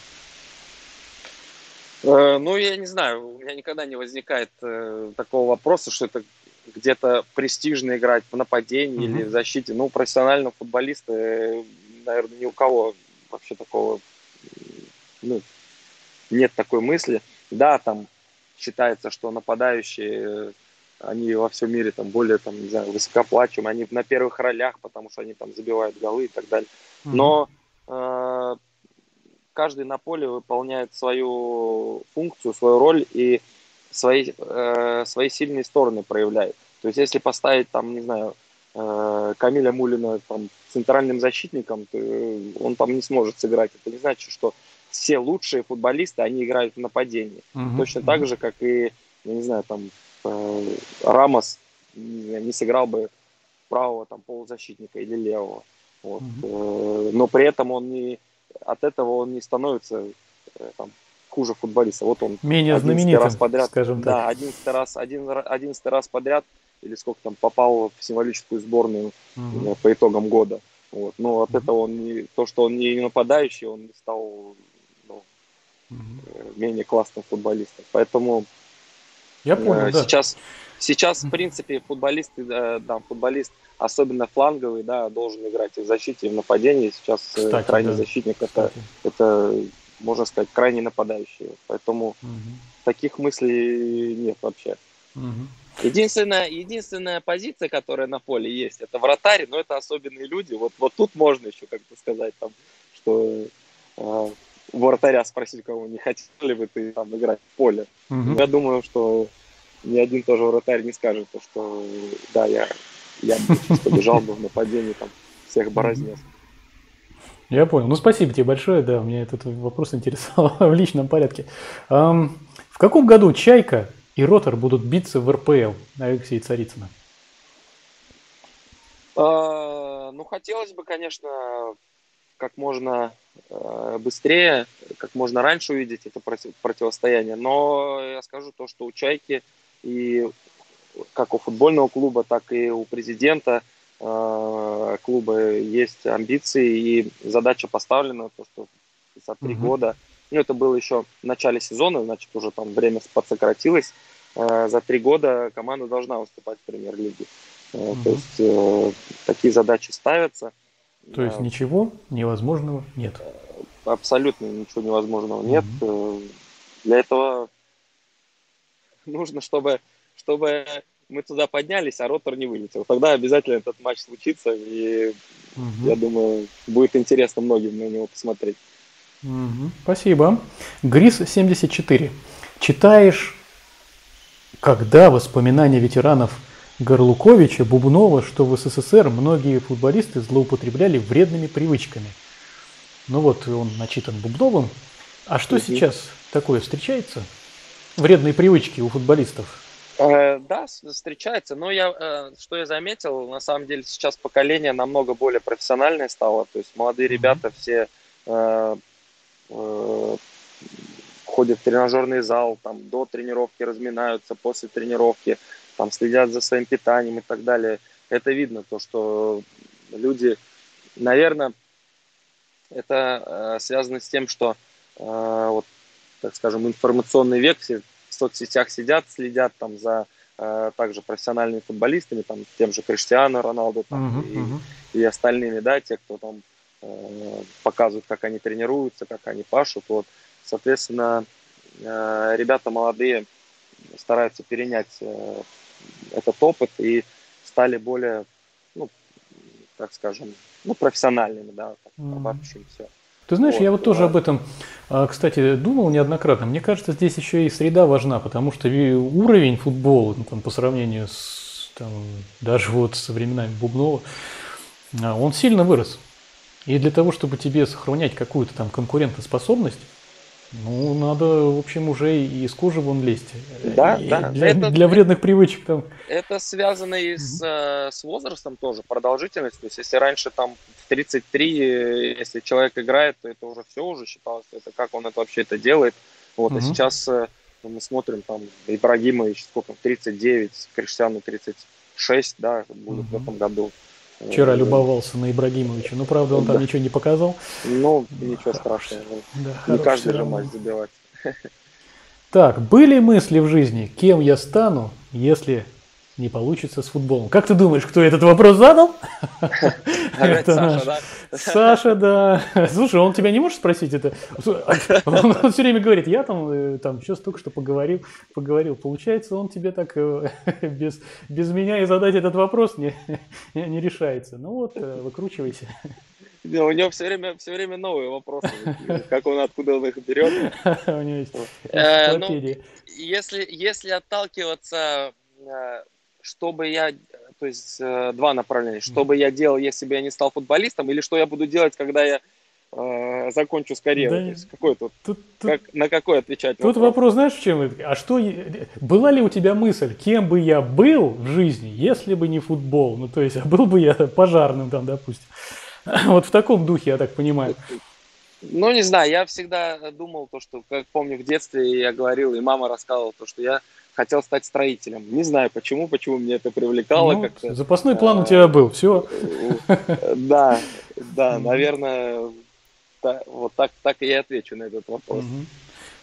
Э, ну, я не знаю, у меня никогда не возникает э, такого вопроса, что это где-то престижно играть в нападении mm-hmm. или в защите. Ну, профессионального футболиста, э, наверное, ни у кого вообще такого ну, нет такой мысли. Да, там считается, что нападающие, они во всем мире там более, там, не знаю, высокоплачиваемые, они на первых ролях, потому что они там забивают голы и так далее. Mm-hmm. Но э, каждый на поле выполняет свою функцию, свою роль, и свои, э, свои сильные стороны проявляет. То есть если поставить там, не знаю, э, Камиля Мулина там, центральным защитником, то он там не сможет сыграть. Это не значит, что все лучшие футболисты, они играют в нападении. Uh-huh. Точно так же, как и, я не знаю, там э, Рамос не, не сыграл бы правого там полузащитника или левого. Вот. Uh-huh. Но при этом он не от этого он не становится э, там, хуже футболиста. Вот он менее знаменитым, раз подряд, скажем так. Да, одиннадцатый раз, один, одиннадцатый раз подряд или сколько там попал в символическую сборную угу. по итогам года. Вот. Но от угу. этого он не, то, что он не нападающий, он стал ну, угу. менее классным футболистом. Поэтому я понял, э, да. сейчас, сейчас в принципе футболисты, да, да, футболист особенно фланговый, да, должен играть и в защите, и в нападении. Сейчас Кстати, крайний да. защитник это, это можно сказать, крайне нападающие. Поэтому угу. таких мыслей нет вообще. Угу. Единственная, единственная позиция, которая на поле есть, это вратарь, но это особенные люди. Вот, вот тут можно еще как-то сказать, там, что э, вратаря спросить, кого не хотел ли бы ты там играть в поле. Угу. Я думаю, что ни один тоже вратарь не скажет, что да, я, я побежал бы в нападении, там, всех борознес. Я понял. Ну, спасибо тебе большое. Да, меня этот вопрос интересовал в личном порядке. Эм, в каком году «Чайка» и «Ротор» будут биться в РПЛ, Алексей Царицына? А, ну, хотелось бы, конечно, как можно э, быстрее, как можно раньше увидеть это противостояние. Но я скажу то, что у «Чайки» и как у футбольного клуба, так и у президента – Э, клуба есть амбиции и задача поставлена, то, что за три угу. года Ну, это было еще в начале сезона, значит, уже там время подсократилось. Э, за три года команда должна выступать в премьер-лиге. Угу. То есть э, такие задачи ставятся. То есть ничего невозможного нет? Абсолютно ничего невозможного нет. Угу. Для этого нужно, чтобы, чтобы мы туда поднялись, а ротор не вылетел. Тогда обязательно этот матч случится, и угу. я думаю, будет интересно многим на него посмотреть. Угу. Спасибо. Грис 74. Читаешь, когда воспоминания ветеранов Горлуковича, Бубнова, что в СССР многие футболисты злоупотребляли вредными привычками. Ну вот он начитан Бубновым. А что угу. сейчас такое встречается? Вредные привычки у футболистов? Э, да, встречается, но я, э, что я заметил, на самом деле сейчас поколение намного более профессиональное стало, то есть молодые ребята все э, э, ходят в тренажерный зал, там до тренировки разминаются, после тренировки, там следят за своим питанием и так далее. Это видно, то, что люди, наверное, это э, связано с тем, что э, вот, так скажем, информационный век, все в соцсетях сидят, следят там за э, также профессиональными футболистами, там тем же Криштиану Роналду там, uh-huh, и, uh-huh. и остальными, да, те, кто там э, показывают, как они тренируются, как они пашут, вот, соответственно, э, ребята молодые стараются перенять э, этот опыт и стали более, ну, так скажем, ну, профессиональными, да, так, mm-hmm. все. Ты знаешь, вот, я вот тоже об этом, а, кстати, думал неоднократно. Мне кажется, здесь еще и среда важна, потому что уровень футбола ну, там, по сравнению с там, даже вот со временами Бубнова, а, он сильно вырос. И для того, чтобы тебе сохранять какую-то там конкурентоспособность, ну, надо, в общем, уже и из кожи вон лезть. Да, и да. Для, это, для вредных привычек там. Это связано и с, mm с возрастом тоже, продолжительность. То есть, если раньше там 33, если человек играет, то это уже все уже считалось, это как он это вообще это делает. Вот, mm а сейчас э, мы смотрим там Ибрагимович, сколько, 39, Криштиану 36, да, будет mm в этом году. Вчера э, любовался на Ибрагимовича. Ну, правда, он да. там ничего не показал. Ну, ничего страшного. Да, не каждый же матч забивать. Так, были мысли в жизни, кем я стану, если не получится с футболом. Как ты думаешь, кто этот вопрос задал? Это Саша, да? Саша, да. Слушай, он тебя не может спросить это? Он все время говорит, я там, э, там сейчас только что поговорил, поговорил. Получается, он тебе так э, без, без меня и задать этот вопрос не, не решается. Ну вот, э, выкручивайся. Да, у него все время, все время новые вопросы. Как он, откуда он их берет. У него есть ну, если, если отталкиваться что бы я, то есть э, два направления, что бы я делал, если бы я не стал футболистом, или что я буду делать, когда я э, закончу с карьерой. Да, то есть какой тут, тут, как, тут, на какой отвечать Тут вопрос? вопрос знаешь в чем? А что, была ли у тебя мысль, кем бы я был в жизни, если бы не футбол? Ну, то есть, а был бы я пожарным там, допустим. Вот в таком духе, я так понимаю. Ну, не знаю, я всегда думал то, что, как помню, в детстве я говорил, и мама рассказывала то, что я хотел стать строителем. Не знаю почему, почему мне это привлекало ну, как-то. Запасной план у тебя был, все. Да, да, наверное, вот так, так и я отвечу на этот вопрос.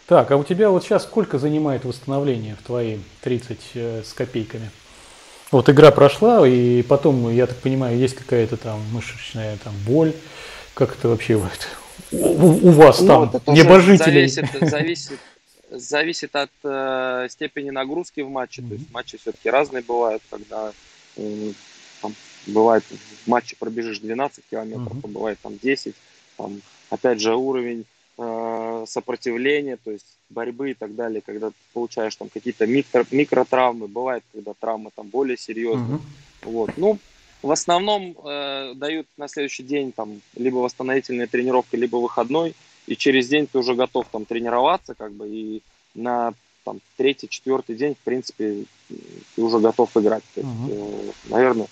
Так, а у тебя вот сейчас сколько занимает восстановление в твои 30 э, с копейками? Вот игра прошла, и потом, я так понимаю, есть какая-то там мышечная там боль. Как это вообще вот у, у вас ну, там, небожителей? Зависит, зависит, зависит от э, степени нагрузки в матче. Mm-hmm. То есть матчи все-таки разные бывают, когда э, там, бывает в матче пробежишь 12 километров, mm-hmm. а бывает там 10. Там, опять же, уровень э, сопротивления, то есть борьбы и так далее, когда ты получаешь там какие-то микро, микротравмы, бывает, когда травмы там более серьезные. Mm-hmm. Вот. Ну, в основном э, дают на следующий день там либо восстановительная тренировка, либо выходной и через день ты уже готов там тренироваться, как бы, и на там, третий, четвертый день, в принципе, ты уже готов играть. То есть, uh-huh. э, наверное,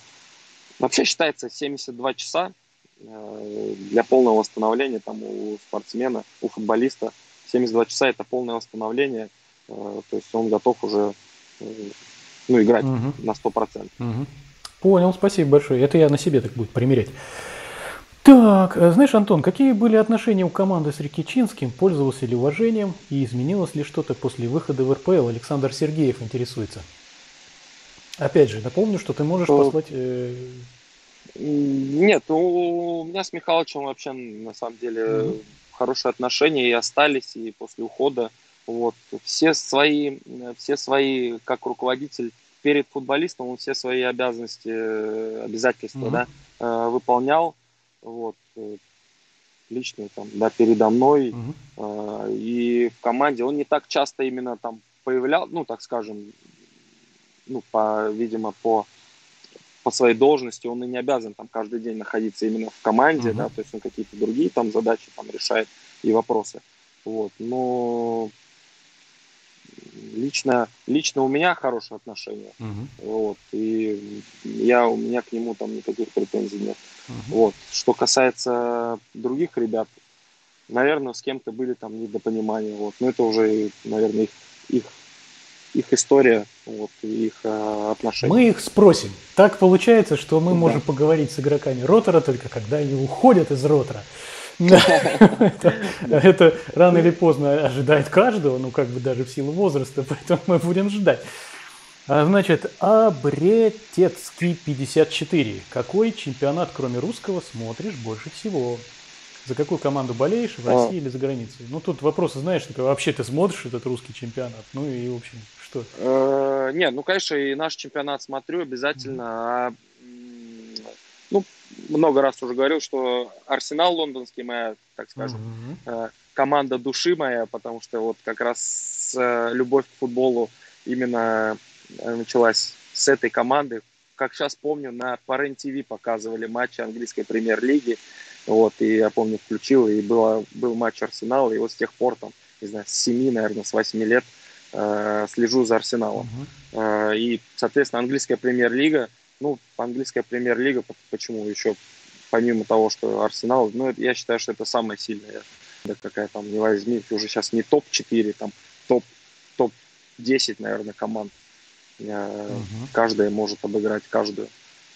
вообще считается 72 часа э, для полного восстановления там у спортсмена, у футболиста. 72 часа это полное восстановление, э, то есть он готов уже э, ну, играть uh-huh. на 100%. Uh-huh. Понял, спасибо большое. Это я на себе так буду примерять. Так, э, знаешь, Антон, какие были отношения у команды с Рикичинским? Пользовался ли уважением и изменилось ли что-то после выхода в РПЛ? Александр Сергеев интересуется. Опять же, напомню, что ты можешь послать... Э... Нет, у меня с Михалычем вообще на самом деле mm-hmm. хорошие отношения и остались, и после ухода. Вот. Все свои, все свои, как руководитель перед футболистом, он все свои обязанности, э, обязательства mm-hmm. да, выполнял вот, э, лично там, да, передо мной угу. э, и в команде. Он не так часто именно там появлял, ну, так скажем, ну, по, видимо, по, по своей должности он и не обязан там каждый день находиться именно в команде, угу. да, то есть он какие-то другие там задачи там решает и вопросы. Вот, но лично, лично у меня хорошие отношения. Угу. Вот, и я, у меня к нему там никаких претензий нет. Угу. Вот. Что касается других ребят, наверное, с кем-то были там недопонимания. Вот. Но это уже, наверное, их, их, их история, вот, их э, отношения. Мы их спросим. Так получается, что мы да. можем поговорить с игроками ротора только когда они уходят из ротора. Это рано или поздно ожидает каждого, ну как бы даже в силу возраста, поэтому мы будем ждать. А, значит, Абретецкий 54. Какой чемпионат, кроме русского, смотришь больше всего? За какую команду болеешь, в России а. или за границей? Ну, тут вопросы, знаешь, вообще ты смотришь этот русский чемпионат? Ну и, в общем, что? Э, нет, ну, конечно, и наш чемпионат смотрю обязательно. Много раз уже говорил, что Арсенал лондонский моя, так скажем, mm-hmm. команда души моя, потому что вот как раз э, любовь к футболу именно э, началась с этой команды. Как сейчас помню, на Парен ТВ показывали матчи английской премьер-лиги. Вот, и я помню, включил, и было, был матч Арсенала, и вот с тех пор, там, не знаю, с 7, наверное, с 8 лет э, слежу за Арсеналом. Uh-huh. Э, и, соответственно, английская премьер-лига – ну, английская премьер-лига, почему еще, помимо того, что Арсенал, ну, я считаю, что это самая сильная, да какая там, не возьми, уже сейчас не топ-4, там топ, топ-10, наверное, команд. Угу. Каждая может обыграть каждую.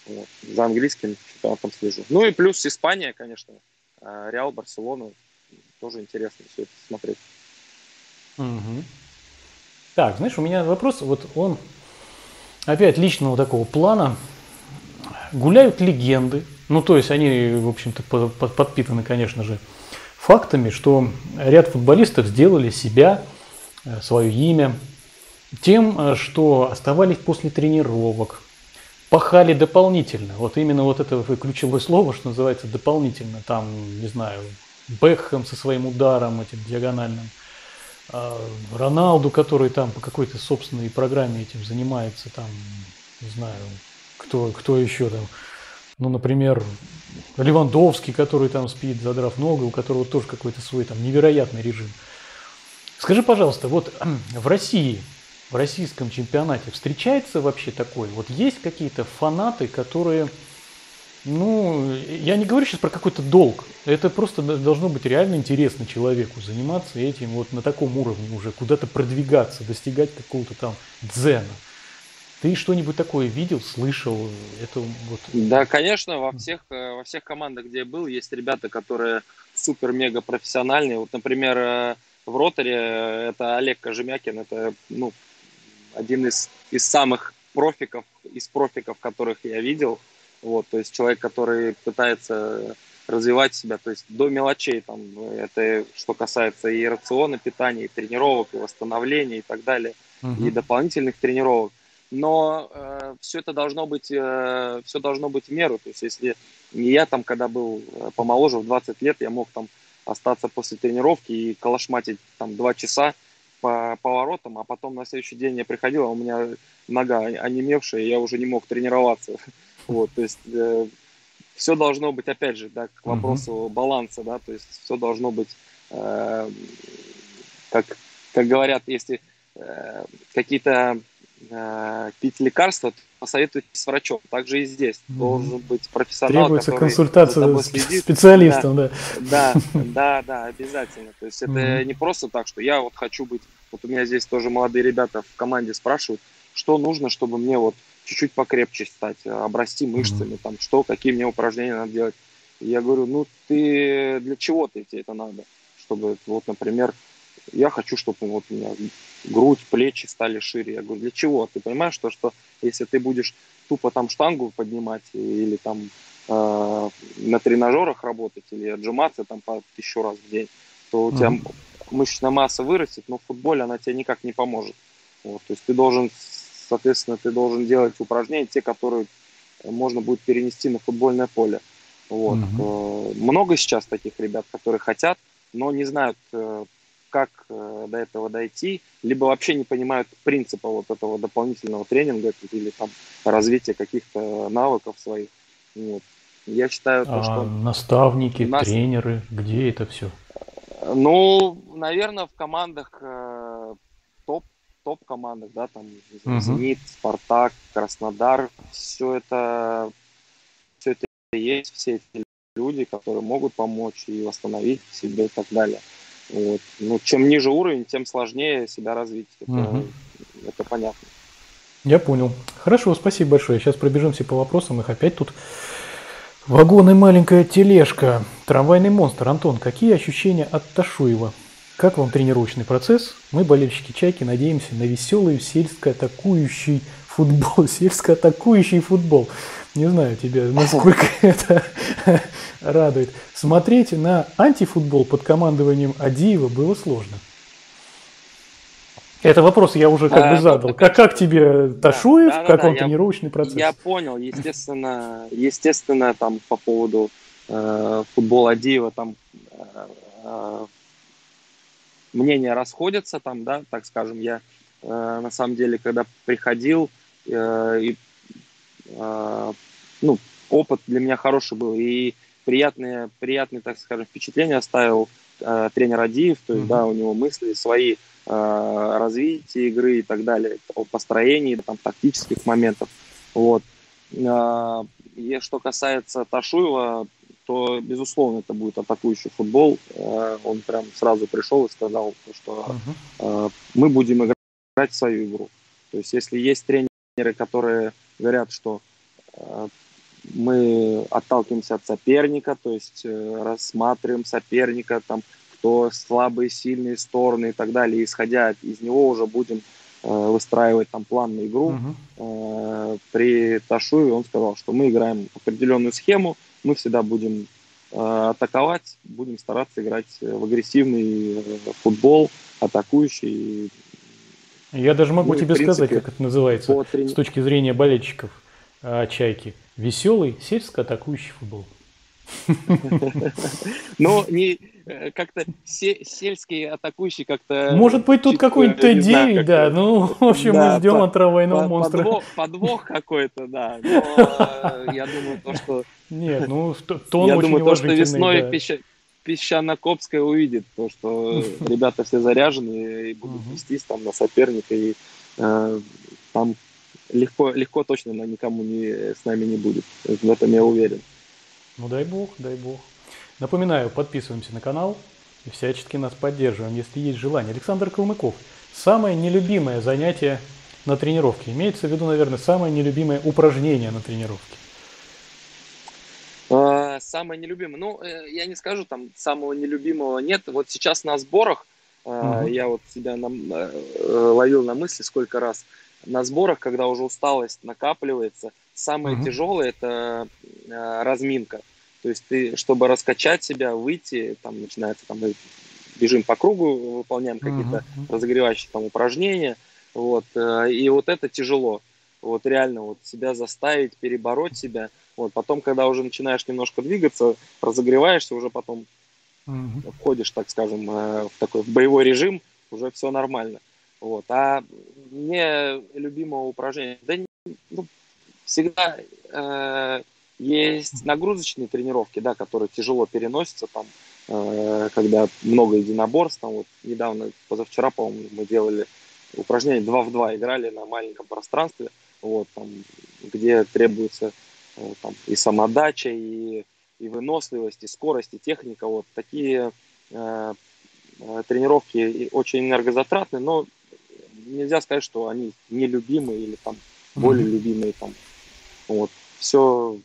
Вот. За английским чемпионатом слежу. Ну и плюс Испания, конечно. А, Реал, Барселона. Тоже интересно все это смотреть. Угу. Так, знаешь, у меня вопрос, вот он опять личного такого плана гуляют легенды, ну то есть они, в общем-то, подпитаны, конечно же, фактами, что ряд футболистов сделали себя, э, свое имя тем, э, что оставались после тренировок, пахали дополнительно. Вот именно вот это ключевое слово, что называется дополнительно. Там, не знаю, Бекхэм со своим ударом этим диагональным, а, Роналду, который там по какой-то собственной программе этим занимается, там, не знаю, кто, кто еще там, ну, например, Левандовский, который там спит, задрав ногу, у которого тоже какой-то свой там невероятный режим. Скажи, пожалуйста, вот в России, в российском чемпионате встречается вообще такой? Вот есть какие-то фанаты, которые, ну, я не говорю сейчас про какой-то долг, это просто должно быть реально интересно человеку заниматься этим вот на таком уровне уже, куда-то продвигаться, достигать какого-то там дзена. Ты что-нибудь такое видел, слышал? Это вот... Да, конечно, во всех, э, во всех командах, где я был, есть ребята, которые супер-мега профессиональные. Вот, например, э, в роторе это Олег Кожемякин, это ну, один из, из самых профиков, из профиков, которых я видел. Вот, то есть человек, который пытается развивать себя, то есть до мелочей, там, это что касается и рациона питания, и тренировок, и восстановления, и так далее, uh-huh. и дополнительных тренировок но э, все это должно быть, э, все должно быть в меру. То есть, если не я там, когда был э, помоложе, в 20 лет, я мог там остаться после тренировки и калашматить там два часа по поворотам, а потом на следующий день я приходил, а у меня нога онемевшая, я уже не мог тренироваться. Вот, то есть э, все должно быть, опять же, да, к вопросу uh-huh. баланса, да, то есть все должно быть, э, как, как говорят, если э, какие-то э, пить лекарства, посоветуйтесь с врачом. Также и здесь должен быть профессионал, Требуется консультация с специалистом, да. Да, да, да, обязательно. То есть это не просто так, что я вот хочу быть... Вот у меня здесь тоже молодые ребята в команде спрашивают, что нужно, чтобы мне вот чуть-чуть покрепче стать, обрасти мышцами, там, что, какие мне упражнения надо делать. Я говорю, ну ты для чего ты тебе это надо? Чтобы вот, например, я хочу, чтобы вот у меня грудь, плечи стали шире. Я говорю, для чего? Ты понимаешь, что, что если ты будешь тупо там штангу поднимать или там э, на тренажерах работать или отжиматься там по тысячу раз в день, то у mm-hmm. тебя мышечная масса вырастет, но в футболе она тебе никак не поможет. Вот, то есть ты должен, соответственно, ты должен делать упражнения, те, которые можно будет перенести на футбольное поле. Вот. Mm-hmm. Много сейчас таких ребят, которые хотят, но не знают, э, как э, до этого дойти, либо вообще не понимают принципа вот этого дополнительного тренинга или там развития каких-то навыков своих. Вот. Я считаю, то, а что... Наставники, нас... тренеры, где это все? Ну, наверное, в командах э, топ, топ командах, да, там угу. Зенит, Спартак, Краснодар, все это, все это есть, все эти люди, которые могут помочь и восстановить себе и так далее. Вот. Ну, чем ниже уровень, тем сложнее себя развить. Это, угу. это понятно. Я понял. Хорошо, спасибо большое. Сейчас пробежимся по вопросам. Их опять тут вагон и маленькая тележка. Трамвайный монстр. Антон, какие ощущения от Ташуева? Как вам тренировочный процесс? Мы, болельщики «Чайки», надеемся на веселый сельско-атакующий футбол. Сельско-атакующий футбол. Не знаю тебя, насколько это радует. Смотреть на антифутбол под командованием Адиева было сложно. Это вопрос я уже как а, бы задал. Как, как тебе Ташуев, да, да, как да, он я, тренировочный процесс? Я понял, естественно, естественно, там по поводу э, футбола Адиева там э, э, мнения расходятся, там, да, так скажем, я э, на самом деле, когда приходил э, и ну, опыт для меня хороший был. И приятные, приятные, так скажем, впечатления оставил э, тренер Адиев. То есть, mm-hmm. да, у него мысли свои, э, развитие игры и так далее, о построении, там, тактических моментов. Вот. Э, и что касается Ташуева, то, безусловно, это будет атакующий футбол. Э, он прям сразу пришел и сказал, что uh-huh. мы будем играть в свою игру. То есть, если есть тренеры, которые говорят, что э, мы отталкиваемся от соперника, то есть э, рассматриваем соперника, там, кто слабые, сильные стороны и так далее. исходя из него уже будем э, выстраивать там план на игру. Uh-huh. При Ташуеве он сказал, что мы играем определенную схему, мы всегда будем атаковать, будем стараться играть в агрессивный футбол, атакующий. Я даже могу ну, тебе принципе, сказать, как это называется трени... с точки зрения болельщиков «Чайки». Веселый сельско-атакующий футбол. Ну, не э, как-то сельский атакующий как-то... Может быть, тут какой-нибудь Т9, да. Ну, в общем, мы ждем от трамвайного монстра. Подвох какой-то, да. Но я думаю, то, что... Нет, ну, тон Я думаю, то, что весной Песчано-Копская увидит, то, что ребята все заряжены и будут вестись там на соперника, и э, там легко, легко точно никому не, с нами не будет. В этом я уверен. Ну дай бог, дай бог. Напоминаю, подписываемся на канал и всячески нас поддерживаем, если есть желание. Александр Калмыков. Самое нелюбимое занятие на тренировке. Имеется в виду, наверное, самое нелюбимое упражнение на тренировке. Самое нелюбимое. Ну, э, я не скажу, там самого нелюбимого нет. Вот сейчас на сборах угу. я вот себя на, э, ловил на мысли сколько раз на сборах, когда уже усталость накапливается, самое mm-hmm. тяжелое это разминка. То есть ты, чтобы раскачать себя, выйти, там начинается там мы бежим по кругу, выполняем какие-то mm-hmm. разогревающие там упражнения, вот, и вот это тяжело. Вот реально вот себя заставить, перебороть себя. Вот потом, когда уже начинаешь немножко двигаться, разогреваешься, уже потом mm-hmm. входишь, так скажем, э, в такой в боевой режим, уже все нормально. Вот. А мне любимое упражнение, да ну, всегда э, есть нагрузочные тренировки, да, которые тяжело переносятся, там, э, когда много единоборств, там, вот недавно, позавчера, по-моему, мы делали упражнение 2 в 2, играли на маленьком пространстве, вот, там, где требуется э, там, и самодача, и, и выносливость, и скорость, и техника, вот такие э, э тренировки очень энергозатратные, но нельзя сказать, что они нелюбимые или там более mm-hmm. любимые там. Вот. Все,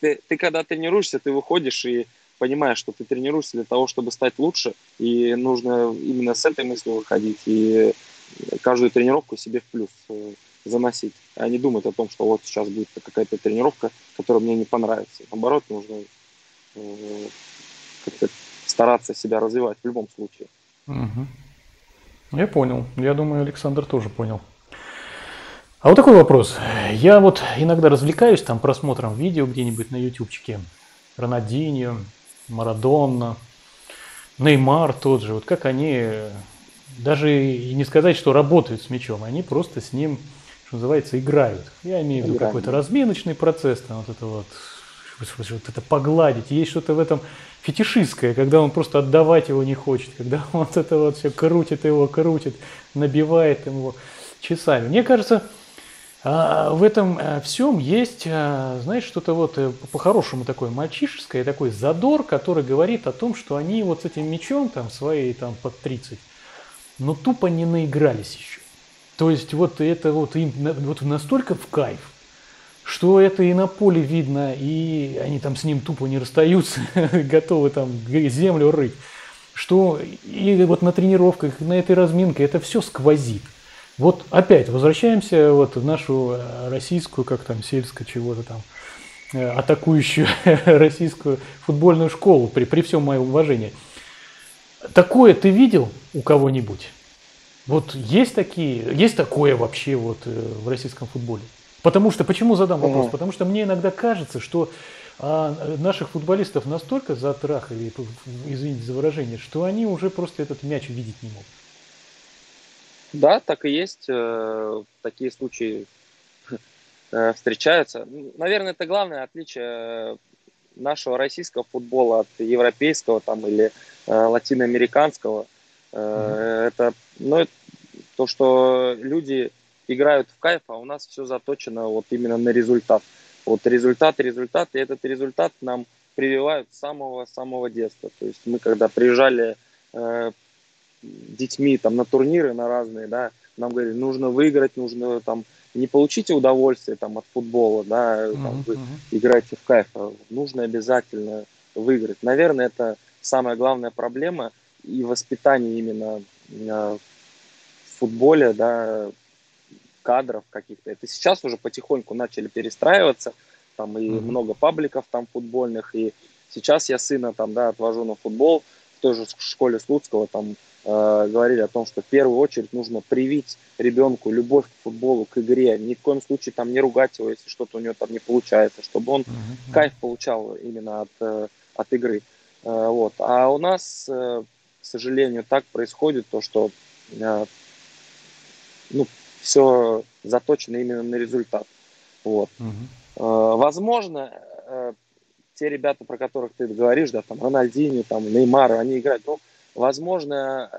ты, ты когда тренируешься, ты выходишь и понимаешь, что ты тренируешься для того, чтобы стать лучше, и нужно именно с этой мыслью выходить, и каждую тренировку себе в плюс э, заносить, а не думать о том, что вот сейчас будет какая-то тренировка, которая мне не понравится. Наоборот, нужно э, как-то стараться себя развивать в любом случае. Угу. Я понял. Я думаю, Александр тоже понял. А вот такой вопрос. Я вот иногда развлекаюсь там просмотром видео где-нибудь на ютубчике. Ронадиньо, Марадонна, Неймар тот же. Вот как они, даже и не сказать, что работают с мячом, они просто с ним, что называется, играют. Я имею в виду какой-то разминочный процесс, там вот это вот, вот это погладить. Есть что-то в этом фетишистское, когда он просто отдавать его не хочет, когда он вот это вот все крутит его, крутит, набивает его часами. Мне кажется, а, в этом э, всем есть, э, знаешь, что-то вот э, по-хорошему такое мальчишеское, такой задор, который говорит о том, что они вот с этим мечом там своей там под 30, но тупо не наигрались еще. То есть вот это вот им вот настолько в кайф, что это и на поле видно, и они там с ним тупо не расстаются, готовы там землю рыть, что и вот на тренировках, на этой разминке это все сквозит. Вот опять возвращаемся вот в нашу э, российскую, как там, сельскую чего-то там, э, атакующую российскую футбольную школу, при, при всем моем уважении. Такое ты видел у кого-нибудь? Вот есть такие, есть такое вообще вот э, в российском футболе? Потому что, почему задам вопрос? Угу. Потому что мне иногда кажется, что а, наших футболистов настолько затрахали, извините за выражение, что они уже просто этот мяч видеть не могут. Да, так и есть. Э, такие случаи э, встречаются. Наверное, это главное отличие нашего российского футбола от европейского там, или латиноамериканского. Mm-hmm. Это ну, то, что люди играют в кайф, а у нас все заточено вот именно на результат. Вот результат, результат, и этот результат нам прививают с самого-самого детства. То есть мы когда приезжали детьми там на турниры, на разные, да, нам говорили, нужно выиграть, нужно там не получите удовольствие там от футбола, да, там, вы играете в кайф, а нужно обязательно выиграть. Наверное, это самая главная проблема и воспитание именно в футболе, да, кадров каких-то. Это сейчас уже потихоньку начали перестраиваться, там и mm-hmm. много пабликов там футбольных, и сейчас я сына там, да, отвожу на футбол в той же школе Слуцкого, там Э, говорили о том, что в первую очередь нужно привить ребенку любовь к футболу, к игре, ни в коем случае там не ругать его, если что-то у него там не получается, чтобы он uh-huh. кайф получал именно от, э, от игры. Э, вот. А у нас, к сожалению, так происходит, то, что ну, все заточено именно на результат. Вот. Uh-huh. Возможно, те ребята, про которых ты говоришь, да, там Рональдини, там Неймар, они играют, ну, возможно,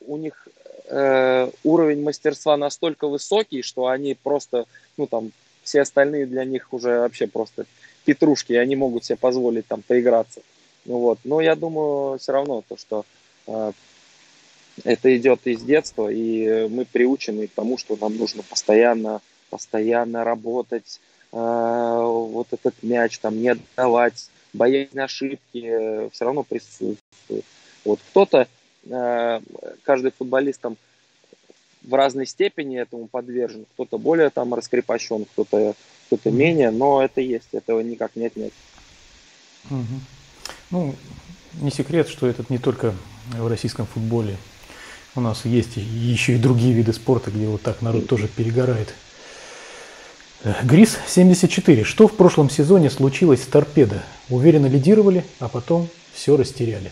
у них э, уровень мастерства настолько высокий, что они просто, ну там, все остальные для них уже вообще просто петрушки, и они могут себе позволить там поиграться. Ну, вот. Но я думаю, все равно то, что э, это идет из детства, и мы приучены к тому, что нам нужно постоянно, постоянно работать, э, вот этот мяч там не отдавать, боязнь ошибки, э, все равно присутствует. Вот кто-то, э, каждый футболист там в разной степени этому подвержен, кто-то более там раскрепощен, кто-то кто-то менее, но это есть, этого никак не отнять. Угу. Ну, не секрет, что это не только в российском футболе. У нас есть еще и другие виды спорта, где вот так народ тоже перегорает. Грис 74. Что в прошлом сезоне случилось с торпедо? Уверенно лидировали, а потом все растеряли.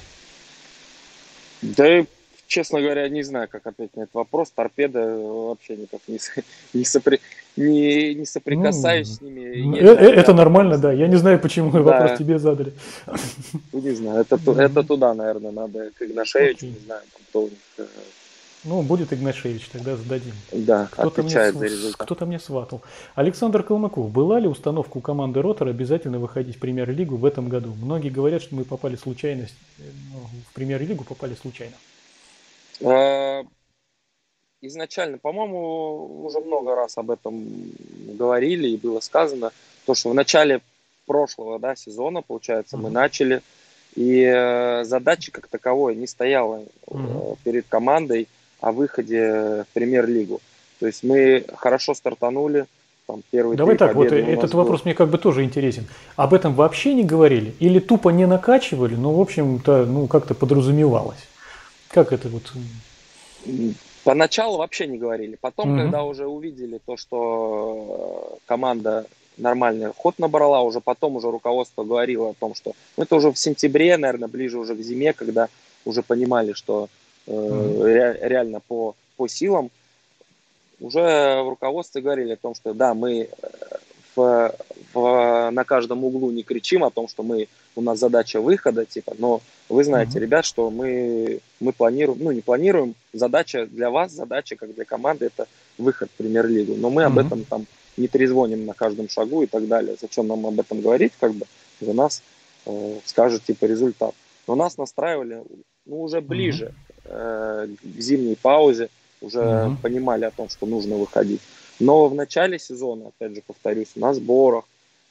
Да, честно говоря, не знаю, как ответить на этот вопрос. Торпеда вообще никак не, не, сопри, не, не соприкасаюсь ну, с ними. Э, э, это нормально, да. Я не знаю, почему да. вопрос тебе задали. Ну, не знаю, это, это туда, наверное, надо к Игнашевичу, не знаю, кто у них э, ну, будет Игнашевич, тогда зададим. Да, кто-то мне, за результат. Кто-то мне сватал. Александр Калмыков, была ли установка у команды Ротор обязательно выходить в премьер-лигу в этом году? Многие говорят, что мы попали случайно, ну, в премьер-лигу попали случайно. А, изначально, по-моему, уже много раз об этом говорили и было сказано, то, что в начале прошлого да, сезона, получается, mm-hmm. мы начали. И э, задачи как таковой не стояла mm-hmm. перед командой о выходе в премьер-лигу. То есть мы хорошо стартанули, там первые Давай так, вот этот был. вопрос мне как бы тоже интересен. Об этом вообще не говорили? Или тупо не накачивали, но, в общем-то, ну, как-то подразумевалось? Как это вот? Поначалу вообще не говорили. Потом, угу. когда уже увидели то, что э, команда нормальный ход набрала, уже потом уже руководство говорило о том, что ну, это уже в сентябре, наверное, ближе уже к зиме, когда уже понимали, что э, ре, реально по, по силам уже в руководстве говорили о том, что да, мы э, в, в, на каждом углу не кричим о том, что мы, у нас задача выхода, типа, но вы знаете, mm-hmm. ребят, что мы, мы планируем, ну не планируем, задача для вас, задача как для команды, это выход в премьер-лигу, но мы mm-hmm. об этом там не трезвоним на каждом шагу и так далее. Зачем нам об этом говорить, как бы за нас э, скажет типа результат. Но нас настраивали ну, уже ближе mm-hmm. э, к зимней паузе, уже mm-hmm. понимали о том, что нужно выходить. Но в начале сезона, опять же повторюсь, на сборах,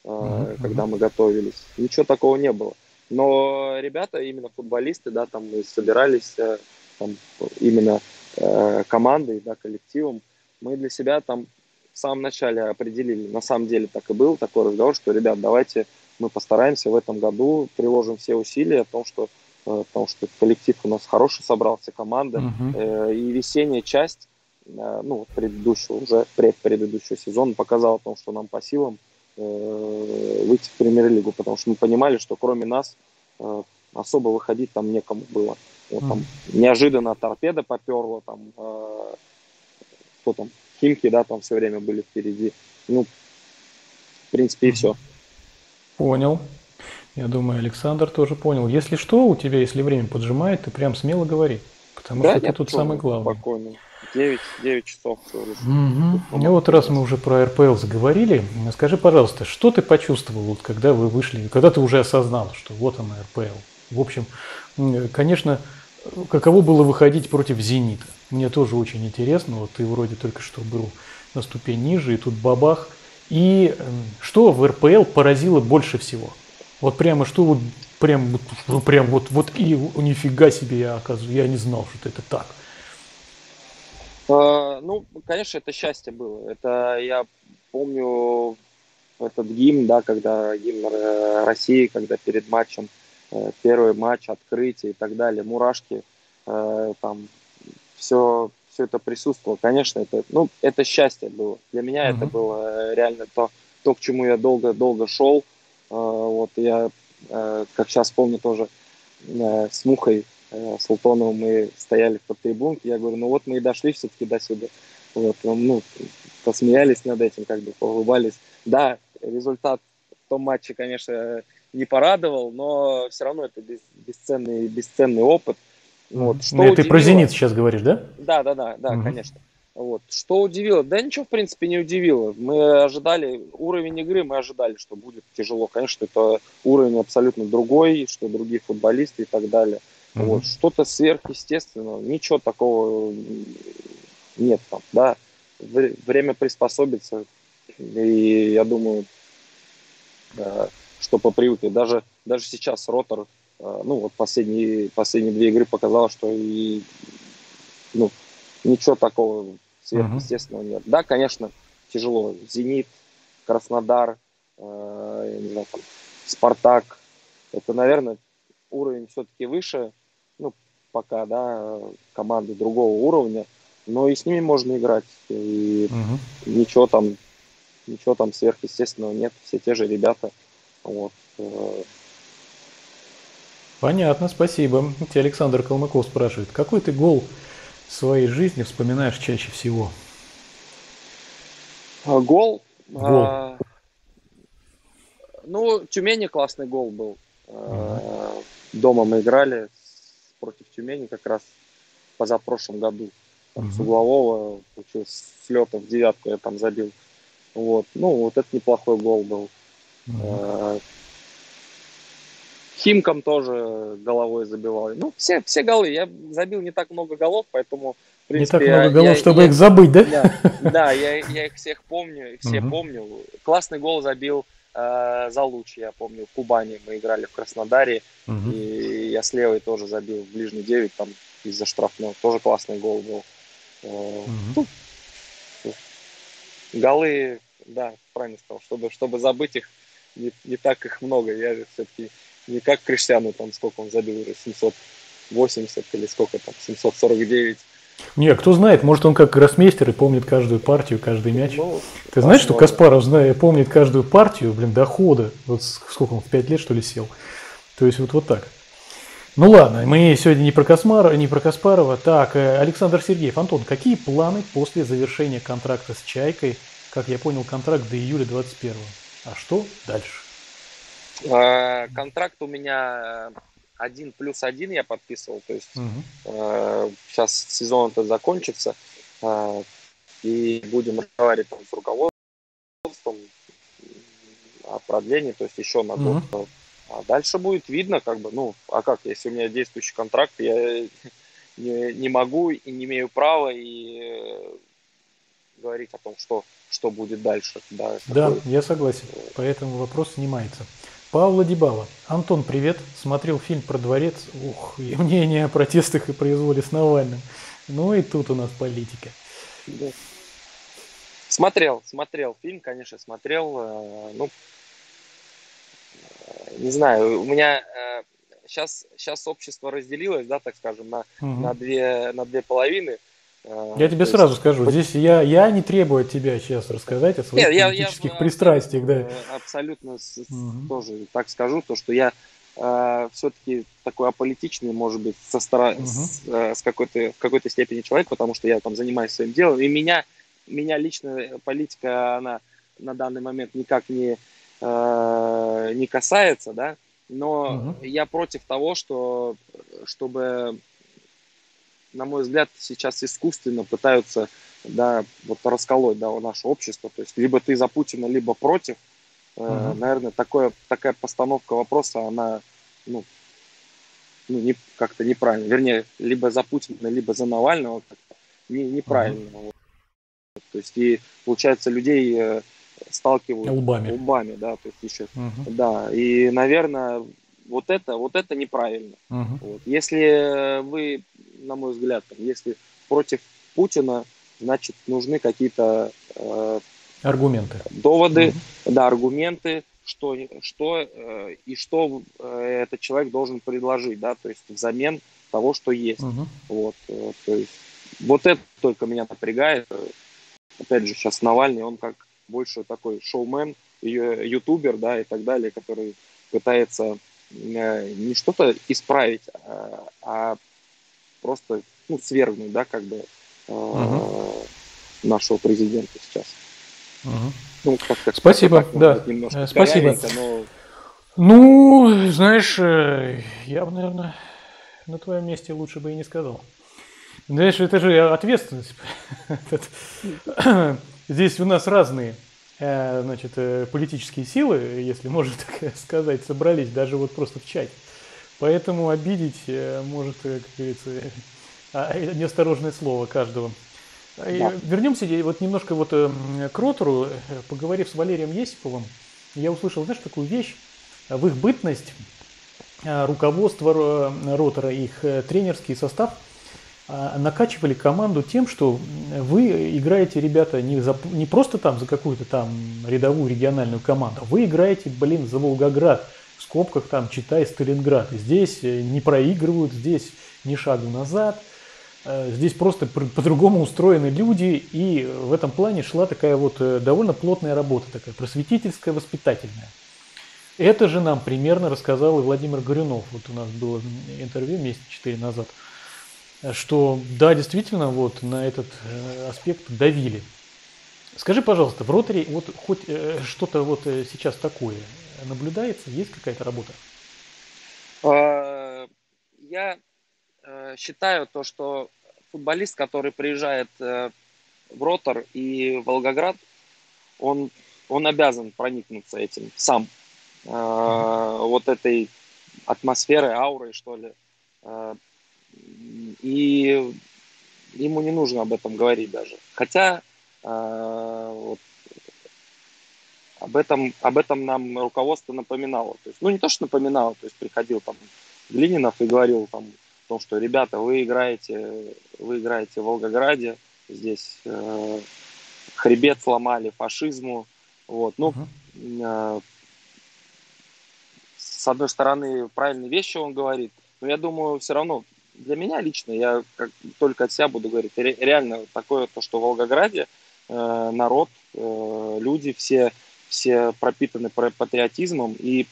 mm-hmm. когда мы готовились, ничего такого не было. Но ребята, именно футболисты, да, там мы собирались э, там, именно э, командой, да, коллективом, мы для себя там в самом начале определили, на самом деле так и был такой разговор, что, ребят, давайте мы постараемся в этом году, приложим все усилия о том, что Э, потому что коллектив у нас хороший собрался, команда. Uh-huh. И весенняя часть, э, ну, предыдущего, уже предпредыдущего сезона показала о том, что нам по силам выйти в премьер-лигу, потому что мы понимали, что кроме нас особо выходить там некому было. Вот, там, неожиданно торпеда поперла, там, кто там, Химки, да, там все время были впереди. Ну, в принципе, и все. Понял. Я думаю, Александр тоже понял. Если что, у тебя, если время поджимает, ты прям смело говори. Потому да, что ты тут самый главный. Спокойно. 9, 9 часов всего лишь. Угу. Ну вот раз мы уже про РПЛ заговорили, скажи, пожалуйста, что ты почувствовал, вот, когда вы вышли, когда ты уже осознал, что вот она РПЛ? В общем, конечно, каково было выходить против «Зенита»? Мне тоже очень интересно, вот ты вроде только что был на ступень ниже, и тут бабах. И что в РПЛ поразило больше всего? Вот прямо что вот прям вот, ну, прям вот, вот и нифига себе я оказываю, я не знал, что это так. А, ну, конечно, это счастье было. Это я помню этот гимн, да, когда гимн э, России, когда перед матчем э, первый матч, открытие и так далее, мурашки, э, там все, все это присутствовало. Конечно, это, ну, это счастье было. Для меня uh-huh. это было реально то, то, к чему я долго-долго шел. А, вот я, э, как сейчас помню, тоже э, с Мухой э, Султоновым мы стояли под трибунке. Я говорю, ну вот мы и дошли все-таки до сюда. Вот, ну, посмеялись над этим, как бы улыбались. Да, результат в том матче, конечно, не порадовал, но все равно это бесценный, бесценный опыт. Вот, что ну, Ты про «Зенит» сейчас говоришь, да? Да, да, да, да, угу. конечно. Вот. Что удивило? Да ничего, в принципе, не удивило. Мы ожидали, уровень игры мы ожидали, что будет тяжело. Конечно, это уровень абсолютно другой, что другие футболисты и так далее. Mm-hmm. Вот. Что-то сверхъестественного, ничего такого нет там, да. Время приспособиться, и я думаю, что по привыкли. Даже, даже сейчас Ротор, э, ну вот последние, последние две игры показал, что и ну, ничего такого сверхъестественного нет. Да, конечно, тяжело. Зенит, Краснодар, э, не знаю, там, Спартак. Это, наверное, уровень все-таки выше, ну, пока, да, команды другого уровня, но и с ними можно играть. И угу. ничего там, ничего там сверхъестественного нет. Все те же ребята. Вот. Э. Понятно, спасибо. Тебя Александр Калмыков спрашивает, какой ты гол в своей жизни вспоминаешь чаще всего? А, гол? Гол. А, ну, Тюмени классный гол был. А, дома мы играли против Тюмени как раз позапрошлом году. Там, С углового получилось с лета в девятку я там забил. Вот. Ну, вот это неплохой гол был. Угу. Химкам тоже головой забивал. Ну, все, все голы. Я забил не так много голов, поэтому, в принципе... Не так много голов, я, чтобы я, их забыть, да? Да, да я, я их всех помню, их все угу. помню. Классный гол забил э, за луч, я помню, в Кубани мы играли в Краснодаре, угу. и я с левой тоже забил в ближний 9, там из-за штрафного, тоже классный гол был. Угу. Голы, да, правильно сказал, чтобы, чтобы забыть их, не, не так их много, я все-таки не как Криштиану, там сколько он забил уже, 780 или сколько там, 749 не, кто знает, может он как гроссмейстер и помнит каждую партию, каждый мяч. Ну, Ты знаешь, что Каспаров знает, помнит каждую партию, блин, дохода. Вот сколько он, в 5 лет что ли сел? То есть вот, вот так. Ну ладно, мы сегодня не про, Космара, не про Каспарова. Так, э, Александр Сергеев. Антон, какие планы после завершения контракта с «Чайкой»? Как я понял, контракт до июля 21 А что дальше? А, контракт у меня э, один плюс один я подписывал, то есть угу. э, сейчас сезон это закончится, э, и будем разговаривать с руководством о продлении, то есть еще на год. Угу. А дальше будет видно, как бы, ну, а как, если у меня действующий контракт, я не, не могу и не имею права и э, говорить о том, что, что будет дальше. Да, да такой... я согласен, поэтому вопрос снимается. Павла Дебала. Антон, привет. Смотрел фильм про дворец. Ух, и мнение о протестах и произволе с Навальным. Ну и тут у нас политика. Смотрел, смотрел фильм, конечно, смотрел. Э, ну, не знаю, у меня сейчас, э, сейчас общество разделилось, да, так скажем, на, угу. на, две, на две половины. Я тебе есть... сразу скажу, здесь я, я не требую от тебя сейчас рассказать о своих Нет, политических я, я, пристрастиях. Да. Абсолютно угу. тоже так скажу, то, что я э, все-таки такой аполитичный, может быть, со стороны, угу. с, э, с какой-то, в какой-то степени человек, потому что я там занимаюсь своим делом, и меня, меня лично политика, она на данный момент никак не, э, не касается, да, но угу. я против того, что, чтобы на мой взгляд, сейчас искусственно пытаются да, вот расколоть да, наше общество. То есть либо ты за Путина, либо против. Uh-huh. Наверное, такое, такая постановка вопроса, она ну, ну, не, как-то неправильно. Вернее, либо за Путина, либо за Навального не, неправильно. Uh-huh. То есть и получается людей э, сталкивают лбами, лбами да, то есть еще, uh-huh. да, и, наверное, вот это, вот это неправильно. Uh-huh. Вот. Если вы на мой взгляд, если против Путина, значит, нужны какие-то э, аргументы. Доводы, угу. да, аргументы, что, что э, и что э, этот человек должен предложить, да, то есть взамен того, что есть. Угу. Вот, э, то есть, вот это только меня напрягает. Опять же, сейчас Навальный, он как больше такой шоумен, ютубер, да, и так далее, который пытается э, не что-то исправить, а, а просто ну, свергнуть, да, как бы угу. нашего президента сейчас. Угу. Ну, как-то, Спасибо, как да. Немножко Спасибо. Но... Ну, знаешь, э, я бы, наверное, на твоем месте лучше бы и не сказал. Знаешь, это же ответственность. Здесь у нас разные э, значит, политические силы, если можно так сказать, собрались даже вот просто в чате. Поэтому обидеть э, может, э, как говорится, а, э, неосторожное слово каждого. Да. Вернемся вот немножко вот к Ротору. Поговорив с Валерием Есиповым, я услышал, знаешь, такую вещь. В их бытность руководство Ротора, их тренерский состав накачивали команду тем, что вы играете, ребята, не, за, не просто там за какую-то там рядовую региональную команду, вы играете, блин, за Волгоград – в скобках там читай Сталинград. Здесь э, не проигрывают, здесь ни шагу назад. Э, здесь просто по-другому устроены люди, и в этом плане шла такая вот э, довольно плотная работа, такая просветительская, воспитательная. Это же нам примерно рассказал и Владимир Горюнов. Вот у нас было интервью месяца четыре назад, что да, действительно, вот на этот аспект давили. Скажи, пожалуйста, в роторе вот хоть что-то вот сейчас такое наблюдается? Есть какая-то работа? А, я э, считаю то, что футболист, который приезжает э, в Ротор и Волгоград, он, он обязан проникнуться этим сам. Mm-hmm. Вот этой атмосферой, аурой, что ли. И ему не нужно об этом говорить даже. Хотя вот об этом, об этом нам руководство напоминало. То есть, ну, не то, что напоминало, то есть приходил там Глининов и говорил там о том, что, ребята, вы играете, вы играете в Волгограде, здесь э, хребет сломали фашизму, вот, ну, э, с одной стороны, правильные вещи он говорит, но я думаю, все равно для меня лично, я как, только от себя буду говорить, реально такое то, что в Волгограде э, народ, э, люди все, все пропитаны патриотизмом, и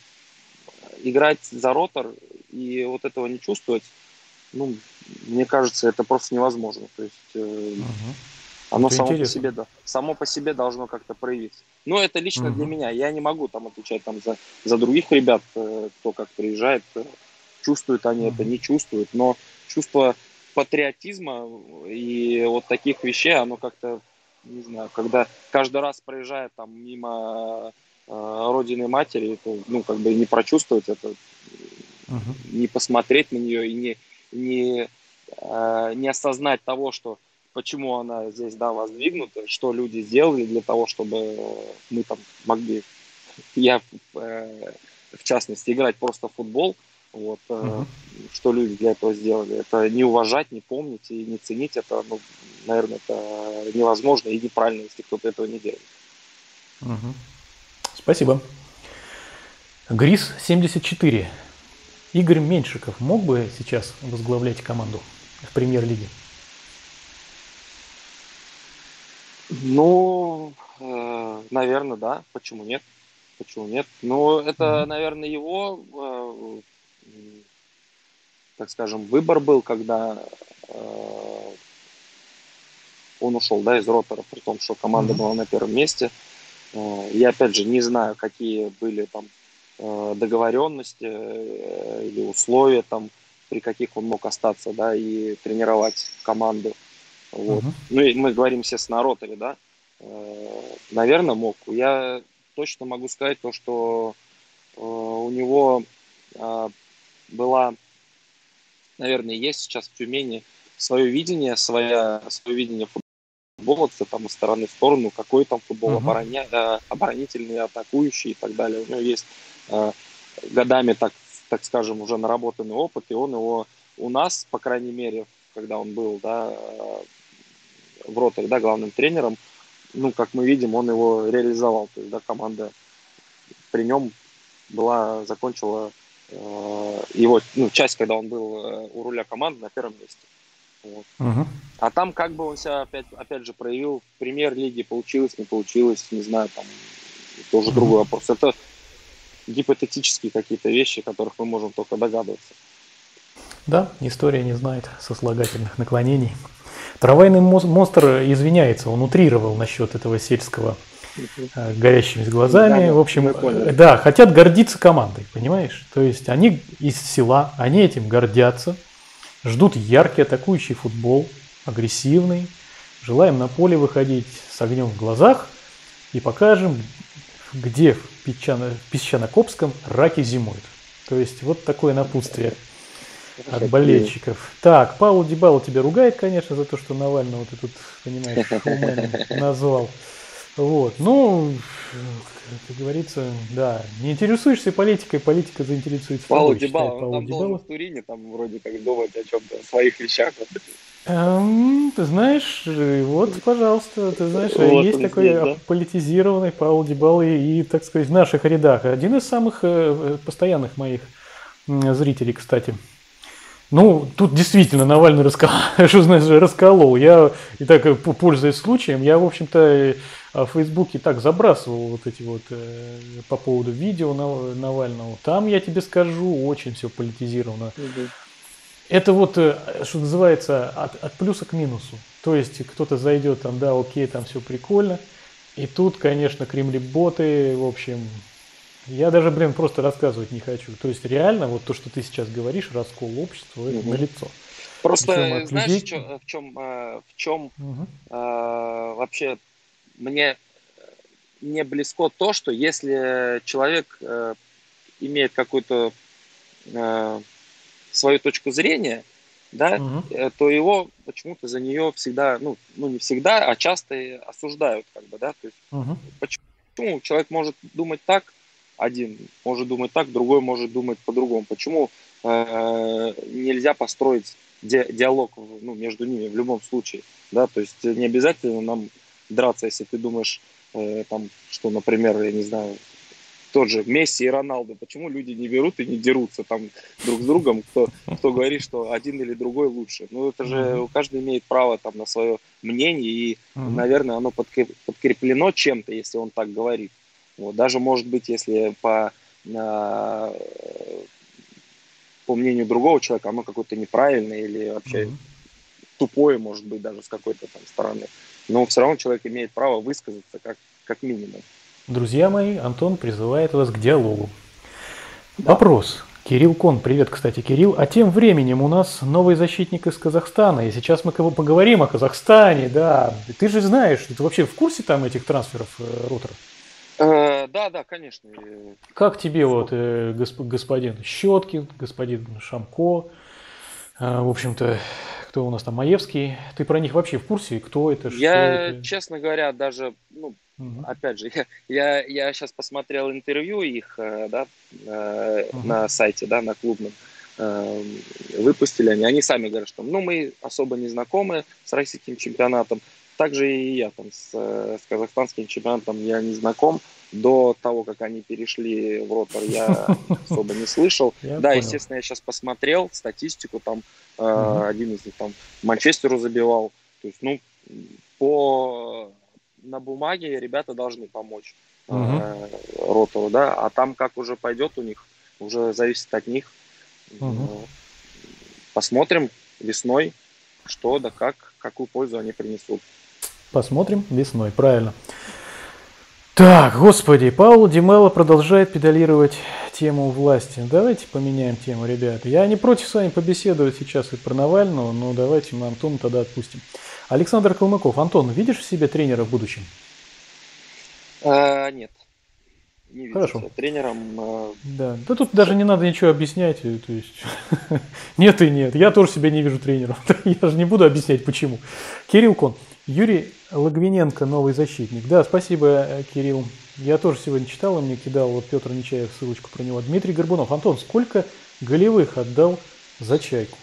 играть за ротор и вот этого не чувствовать, ну, мне кажется, это просто невозможно. То есть э, угу. оно само по себе, да, само по себе должно как-то проявиться. Но это лично угу. для меня. Я не могу там отвечать там за, за других ребят, э, кто как приезжает, э, чувствуют они угу. это, не чувствуют. Но чувство патриотизма и вот таких вещей, оно как-то, не знаю, когда каждый раз проезжает там мимо э, родины матери, то, ну, как бы не прочувствовать это, uh не посмотреть на нее и не, не, э, не осознать того, что почему она здесь, да, воздвигнута, что люди сделали для того, чтобы мы там могли, я э, в частности, играть просто в футбол, вот, uh что люди для этого сделали. Это не уважать, не помнить и не ценить, это, ну, наверное, это невозможно и неправильно, если кто-то этого не делает. uh Спасибо. Грис 74. Игорь Меньшиков мог бы сейчас возглавлять команду в премьер-лиге? Ну, э, наверное, да. Почему нет? Почему нет? Ну, это, наверное, его, э, так скажем, выбор был, когда э, он ушел, да, из ротора, при том, что команда mm-hmm. была на первом месте. Э, я, опять же, не знаю, какие были там Э, договоренности э, или условия там, при каких он мог остаться, да, и тренировать команду. Вот. Uh-huh. Ну и мы говорим, естественно, о роторе, да. Э, наверное, мог. Я точно могу сказать то, что у него была, наверное, есть сейчас в Тюмени свое видение, свое, свое видение футбола, там из стороны в сторону, какой там футбол uh-huh. обороня, оборонительный, атакующий и так далее. У него есть Э, годами, так, так скажем, уже наработанный опыт, и он его у нас, по крайней мере, когда он был да, э, в роторе, да, главным тренером, ну, как мы видим, он его реализовал. То есть, да, команда при нем была, закончила э, его, ну, часть, когда он был э, у руля команды на первом месте. Вот. Uh-huh. А там как бы он себя опять, опять же проявил в премьер-лиге, получилось, не получилось, не знаю, там тоже uh-huh. другой вопрос. Это гипотетические какие-то вещи, которых мы можем только догадываться. Да, история не знает сослагательных наклонений. Трамвайный монстр извиняется, он утрировал насчет этого сельского э, горящими глазами. Да, в общем, да, хотят гордиться командой, понимаешь? То есть они из села, они этим гордятся, ждут яркий атакующий футбол, агрессивный. Желаем на поле выходить с огнем в глазах и покажем, где в, Песчано, в Песчанокопском раки зимуют. То есть вот такое напутствие от болельщиков. Так, Паул Дебало тебя ругает, конечно, за то, что Навального ты тут, понимаешь, назвал. Вот, ну, как говорится, да, не интересуешься политикой, политика заинтересуется Паулу Дебало, он там Дебало. в Турине, там вроде как думать о чем-то, о своих вещах. Эм, ты знаешь, вот, пожалуйста, ты знаешь, вот есть такой здесь, да? политизированный Паул Дебал и, и, так сказать, в наших рядах. Один из самых э, постоянных моих зрителей, кстати. Ну, тут действительно Навальный раскол... что значит, расколол. Я, и так, э, пользуясь случаем, я, в общем-то, в Фейсбуке так забрасывал вот эти вот э, по поводу видео Навального. Там, я тебе скажу, очень все политизировано. Угу. Это вот, э, что называется, от, от плюса к минусу. То есть кто-то зайдет там, да, окей, там все прикольно. И тут, конечно, кремли-боты, в общем, я даже, блин, просто рассказывать не хочу. То есть реально вот то, что ты сейчас говоришь, раскол общества, это угу. налицо. Просто знаешь, людей... в чем, в чем угу. э, вообще мне не близко то, что если человек э, имеет какую-то э, свою точку зрения, да, угу. то его почему-то за нее всегда, ну, ну не всегда, а часто осуждают, как бы, да, то есть угу. почему? почему человек может думать так, один может думать так, другой может думать по-другому. Почему э, нельзя построить ди диалог ну, между ними в любом случае? Да, то есть не обязательно нам драться, если ты думаешь, э, там, что, например, я не знаю, тот же Месси и Роналду, почему люди не берут и не дерутся там друг с другом, кто, кто говорит, что один или другой лучше. Ну, это же каждый имеет право там на свое мнение, и, наверное, оно подкреплено чем-то, если он так говорит. Вот, даже, может быть, если по, по мнению другого человека оно какое-то неправильное или вообще mm-hmm. тупое, может быть, даже с какой-то там стороны. Но все равно человек имеет право высказаться как, как минимум. Друзья мои, Антон призывает вас к диалогу. Да. Вопрос. Кирилл Кон, привет, кстати, Кирилл. А тем временем у нас новый защитник из Казахстана, и сейчас мы поговорим о Казахстане, да. Ты же знаешь, ты вообще в курсе там этих трансферов э, Ротора? Э, да, да, конечно. Как тебе вот э, госп, господин Щеткин, господин Шамко, э, в общем-то, кто у нас там, Маевский, ты про них вообще в курсе, кто это, Я, это? честно говоря, даже, ну, Угу. Опять же, я, я, я сейчас посмотрел интервью их э, да, угу. на сайте, да, на клубном. Э, выпустили они. Они сами говорят, что ну, мы особо не знакомы с российским чемпионатом. Также и я там с, с казахстанским чемпионатом я не знаком. До того, как они перешли в ротор, я особо не слышал. да, естественно, я сейчас посмотрел статистику. Там один из них там Манчестеру забивал. То есть, ну, по на бумаге ребята должны помочь угу. э, ротору, да, а там как уже пойдет у них, уже зависит от них. Угу. Посмотрим весной, что да как, какую пользу они принесут. Посмотрим весной, правильно. Так, господи, Паул Димело продолжает педалировать тему власти. Давайте поменяем тему, ребята. Я не против с вами побеседовать сейчас и про Навального, но давайте мы Антону тогда отпустим. Александр Калмыков. Антон, видишь в себе тренера в будущем? А, нет. Не вижу Хорошо. Себя тренером. А... Да. да тут даже не надо ничего объяснять. То есть нет и нет. Я тоже себя не вижу тренером. Я же не буду объяснять почему. Кирилл Кон. Юрий Логвиненко, новый защитник. Да, спасибо, э, Кирилл. Я тоже сегодня читал, он мне кидал, вот Петр Нечаев ссылочку про него. Дмитрий Горбунов. Антон, сколько голевых отдал за чайку?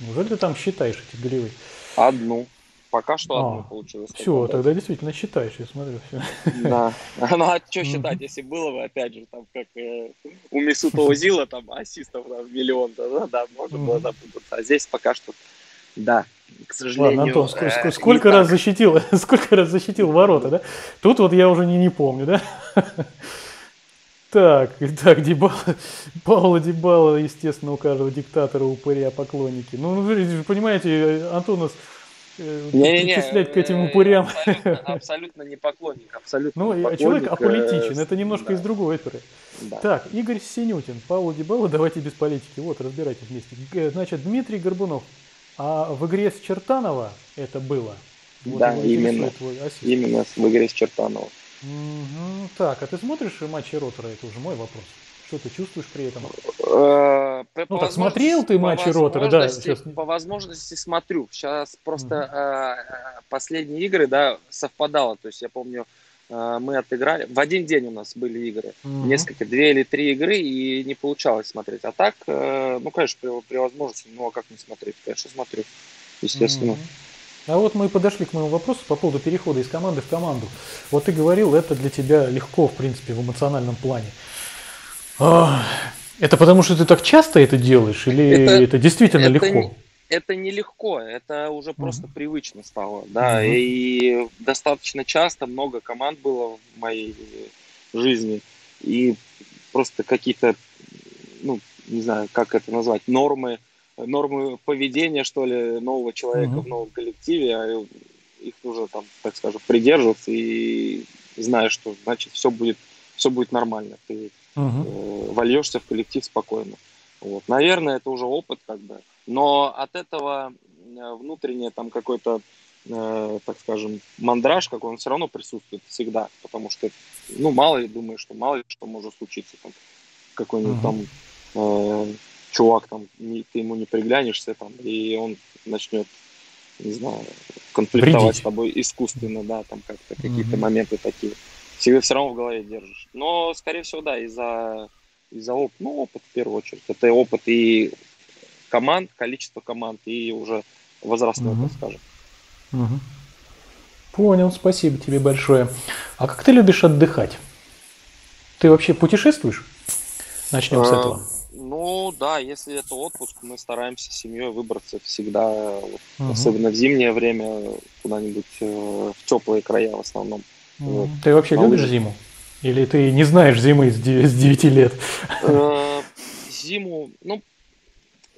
Неужели ты там считаешь эти голевые? Одну. Пока что а, получилось. Все, тогда действительно считаешь, я смотрю. Все. Да. Ну а что считать, если было бы, опять же, там, как э, у Мисута Узила, там, ассистов там, миллион, да, да, можно было запутаться. А здесь пока что, да, к сожалению. Ладно, Антон, сколько, э, сколько раз так. защитил, сколько раз защитил ворота, да? Тут вот я уже не, не помню, да? Так, так, Дебала, Паула Дебала, естественно, у каждого диктатора упыря поклонники. Ну, вы понимаете, Антон у нас не, не, причислять к этим упырям. Абсолютно, абсолютно не поклонник, абсолютно Ну, не поклонник, человек аполитичен, это немножко да. из другой оперы. Да. Так, Игорь Синютин, Павел Дебало, давайте без политики. Вот, разбирайтесь вместе. Значит, Дмитрий Горбунов. А в игре с Чертанова это было? Вот да, именно. Именно в игре с Чертанова. Угу. Так, а ты смотришь матчи Ротора? Это уже мой вопрос. Что ты чувствуешь при этом? Э, по, ну, так смотрел ты матчи Ротора, да? Сейчас... По возможности смотрю. Сейчас просто mm последние игры, да, совпадало. То есть я помню, мы отыграли. В один день у нас были игры. mm Несколько, две или три игры, и не получалось смотреть. А так, ну, конечно, при, при возможности, ну, а как не смотреть? Конечно, смотрю, естественно. mm А вот мы подошли к моему вопросу по поводу перехода из команды в команду. Вот ты говорил, это для тебя легко, в принципе, в эмоциональном плане. Это потому, что ты так часто это делаешь, или это, это действительно это легко? Не, это нелегко, это уже просто uh-huh. привычно стало, да, uh-huh. и достаточно часто много команд было в моей жизни, и просто какие-то, ну, не знаю, как это назвать, нормы, нормы поведения, что ли, нового человека uh-huh. в новом коллективе, а их нужно там, так скажем, придерживаться и знаешь, что значит все будет, все будет нормально. Ты угу. вольешься в коллектив спокойно. Вот. Наверное, это уже опыт, как бы. Но от этого э, внутреннее там какой-то, э, так скажем, мандраж, как он все равно присутствует всегда, потому что, ну, мало ли думаешь, что мало ли что может случиться, там, какой-нибудь угу. там э, чувак, там, не, ты ему не приглянешься, там, и он начнет, не знаю, конфликтовать Вредить. с тобой искусственно, да, там как-то какие-то моменты такие всегда все равно в голове держишь. Но, скорее всего, да, из-за из-за опыта, ну, опыт в первую очередь. Это опыт и команд, количество команд, и уже возрастной, угу. так скажем. Угу. Понял, спасибо тебе большое. А как ты любишь отдыхать? Ты вообще путешествуешь? Начнем а, с этого. Ну да, если это отпуск, мы стараемся с семьей выбраться всегда, вот, угу. особенно в зимнее время, куда-нибудь э, в теплые края в основном. Угу. Вот. Ты вообще а любишь зиму? Или ты не знаешь зимы с 9 лет? Э, зиму, ну,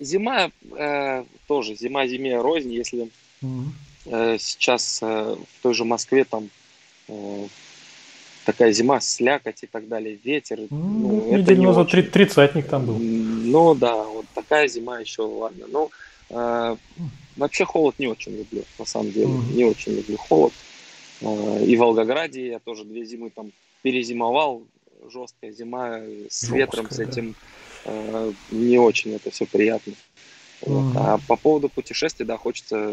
зима э, тоже, зима зиме рознь, если э, сейчас э, в той же Москве там э, такая зима, слякоть и так далее, ветер. Ну, ну неделю назад очень... тридцатник там был. Ну да, вот такая зима еще, ладно. Ну, э, вообще холод не очень люблю, на самом деле, mm-hmm. не очень люблю холод. Э, и в Волгограде я тоже две зимы там перезимовал, жесткая зима с Жесткая, ветром, с этим э, не очень это все приятно. Вот. А по поводу путешествий, да, хочется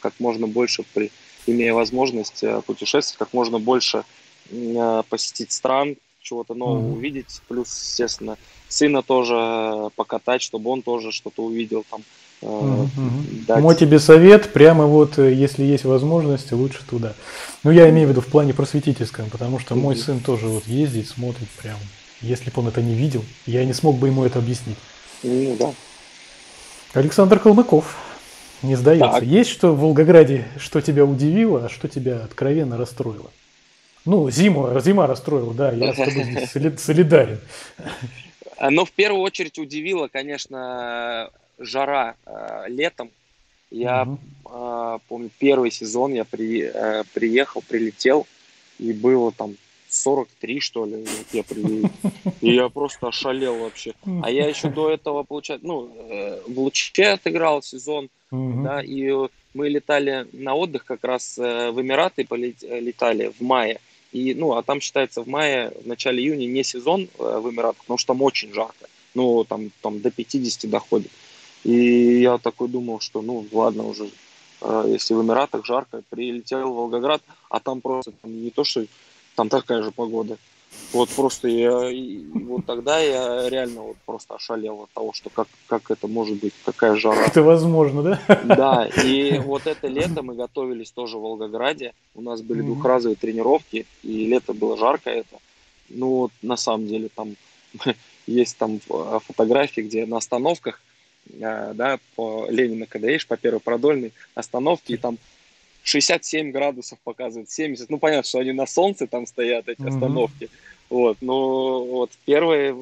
как можно больше, при, имея возможность э, путешествовать, как можно больше э, посетить стран, чего-то нового mm-hmm. увидеть, плюс, естественно, сына тоже покатать, чтобы он тоже что-то увидел там. Mm-hmm. Дать. Мой тебе совет, прямо вот, если есть возможность, лучше туда. Ну, я имею в виду в плане просветительском, потому что мой сын тоже вот ездит, смотрит прям. Если бы он это не видел, я не смог бы ему это объяснить. Ну, да. Александр Калмыков. Не сдается. Так. Есть что в Волгограде, что тебя удивило, а что тебя откровенно расстроило? Ну, зима, зима расстроила, да, я с тобой здесь солидарен. А, но в первую очередь удивило, конечно, жара э, летом. Я угу. э, помню, первый сезон я при, э, приехал, прилетел, и было там 43, что ли, вот я при... И я просто ошалел вообще. А я еще до этого, получается, ну, э, в Луче отыграл сезон, угу. да, и мы летали на отдых как раз э, в Эмираты, полетали в мае. И, ну, а там считается в мае, в начале июня не сезон э, в Эмиратах, потому что там очень жарко. Ну, там, там до 50 доходит. И я такой думал, что, ну, ладно уже, если в Эмиратах жарко, прилетел в Волгоград, а там просто там не то, что там такая же погода. Вот просто я, и вот тогда я реально вот просто ошалел от того, что как, как это может быть, какая жара. Это возможно, да? Да, и вот это лето мы готовились тоже в Волгограде, у нас были mm-hmm. двухразовые тренировки, и лето было жарко это. Ну вот на самом деле там есть там фотографии, где на остановках, э, да, по Ленина, когда едешь по первой продольной остановке, и там 67 градусов показывает, 70. Ну, понятно, что они на солнце там стоят, эти mm-hmm. остановки. Вот, но вот первые,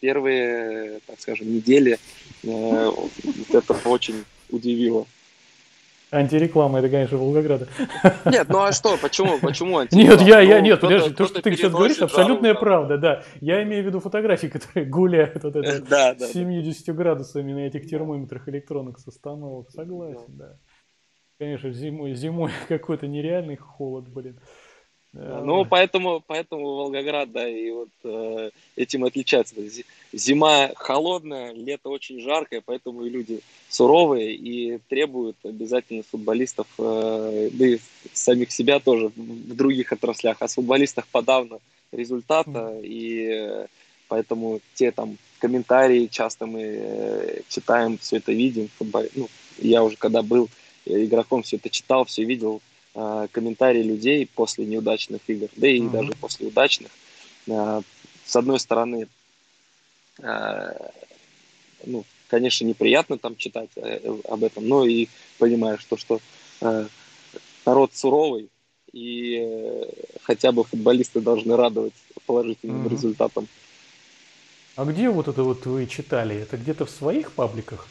первые, так скажем, недели э, это очень удивило. Антиреклама, это, конечно, Волгограда. Нет, ну а что, почему, почему антиреклама? Нет, я, я, ну, нет, подожди, то, что ты сейчас говоришь, абсолютная жару, правда, да. Я имею в виду фотографии, которые гуляют вот это да, да, 70 градусами на этих термометрах электронных с остановок. Согласен, да. Конечно, зимой, зимой какой-то нереальный холод, блин. Ну, поэтому, поэтому Волгоград, да, и вот э, этим отличается. Зима холодная, лето очень жаркое, поэтому и люди суровые и требуют обязательно футболистов, э, да и самих себя тоже в других отраслях, а с футболистов подавно результата, и э, поэтому те там комментарии часто мы э, читаем, все это видим. Футбол... Ну, я уже когда был игроком все это читал, все видел, э, комментарии людей после неудачных игр, да и mm-hmm. даже после удачных. Э, с одной стороны, э, ну, конечно, неприятно там читать э, об этом, но и понимаешь, что, что э, народ суровый, и э, хотя бы футболисты должны радовать положительным mm-hmm. результатом. А где вот это вот вы читали? Это где-то в своих пабликах?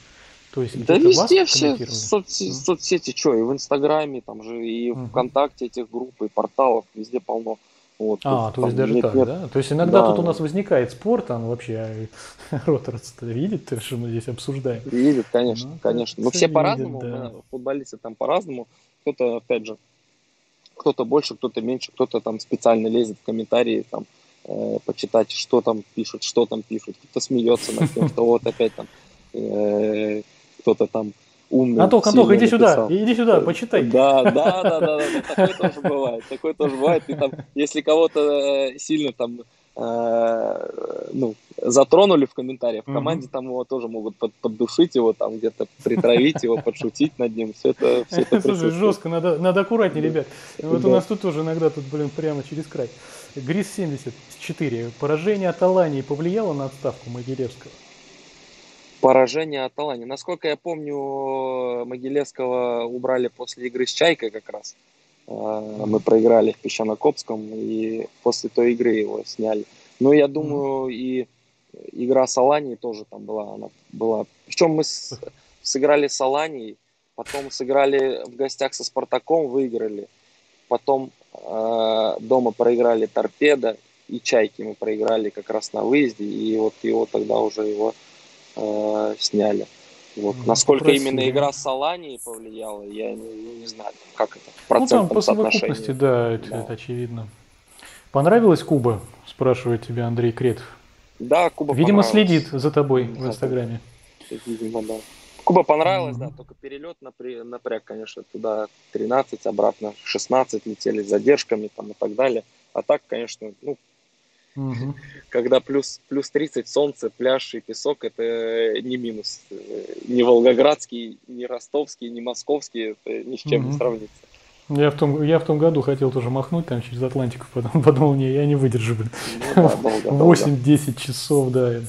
То есть да везде все соцсети, соцсети, что, и в Инстаграме, там же, и mm-hmm. ВКонтакте этих групп, и порталов, везде полно. Вот, а, то есть даже нет, так, нет. да? То есть иногда да. тут у нас возникает спор, там вообще Роторс видит, что мы здесь обсуждаем. Видит, конечно, ну, конечно. Но все по-разному, да. футболисты там по-разному. Кто-то, опять же, кто-то больше, кто-то меньше, кто-то там специально лезет в комментарии, там, э, почитать, что там пишут, что там пишут. Кто-то смеется над тем, что вот опять там э, кто-то там умный. Антох, Антох, иди сюда, иди сюда, почитай. Да, да, да, да, да, такое тоже бывает, такое тоже бывает. И там, если кого-то э, сильно там э, ну, затронули в комментариях, в команде там его тоже могут под, поддушить его, там где-то притравить его, подшутить над ним, все это, все это Слушай, жестко, надо, надо аккуратнее, ребят. Вот у нас тут тоже иногда тут, блин, прямо через край. Грис 74. Поражение от Алании повлияло на отставку Могилевского? Поражение от Алании. Насколько я помню, Могилевского убрали после игры с Чайкой как раз. А, мы проиграли в Песчанокопском, и после той игры его сняли. Но я думаю, и игра с Аланией тоже там была. Она была. Причем мы с, сыграли с Аланией, потом сыграли в гостях со Спартаком, выиграли. Потом э, дома проиграли Торпедо и Чайки мы проиграли как раз на выезде, и вот его тогда уже его э, сняли. Вот. Ну, Насколько просили. именно игра с Аланией повлияла, я не, не знаю, как это в процентном ну, там, по совокупности, да, это, да, это очевидно. Понравилась Куба, спрашивает тебя Андрей Кретов. Да, Куба Видимо, следит за тобой в Инстаграме. Видимо, да. Куба понравилась, mm-hmm. да, только перелет напряг, конечно, туда 13, обратно 16 летели с задержками там и так далее. А так, конечно, ну, Угу. Когда плюс, плюс 30, солнце, пляж и песок, это не минус. Ни Волгоградский, ни Ростовский, ни Московский, это ни с чем угу. не сравнится. Я в, том, я в том году хотел тоже махнуть там через Атлантику, потом подумал, не, я не выдержу, блин. Ну, да, 8-10 часов, да.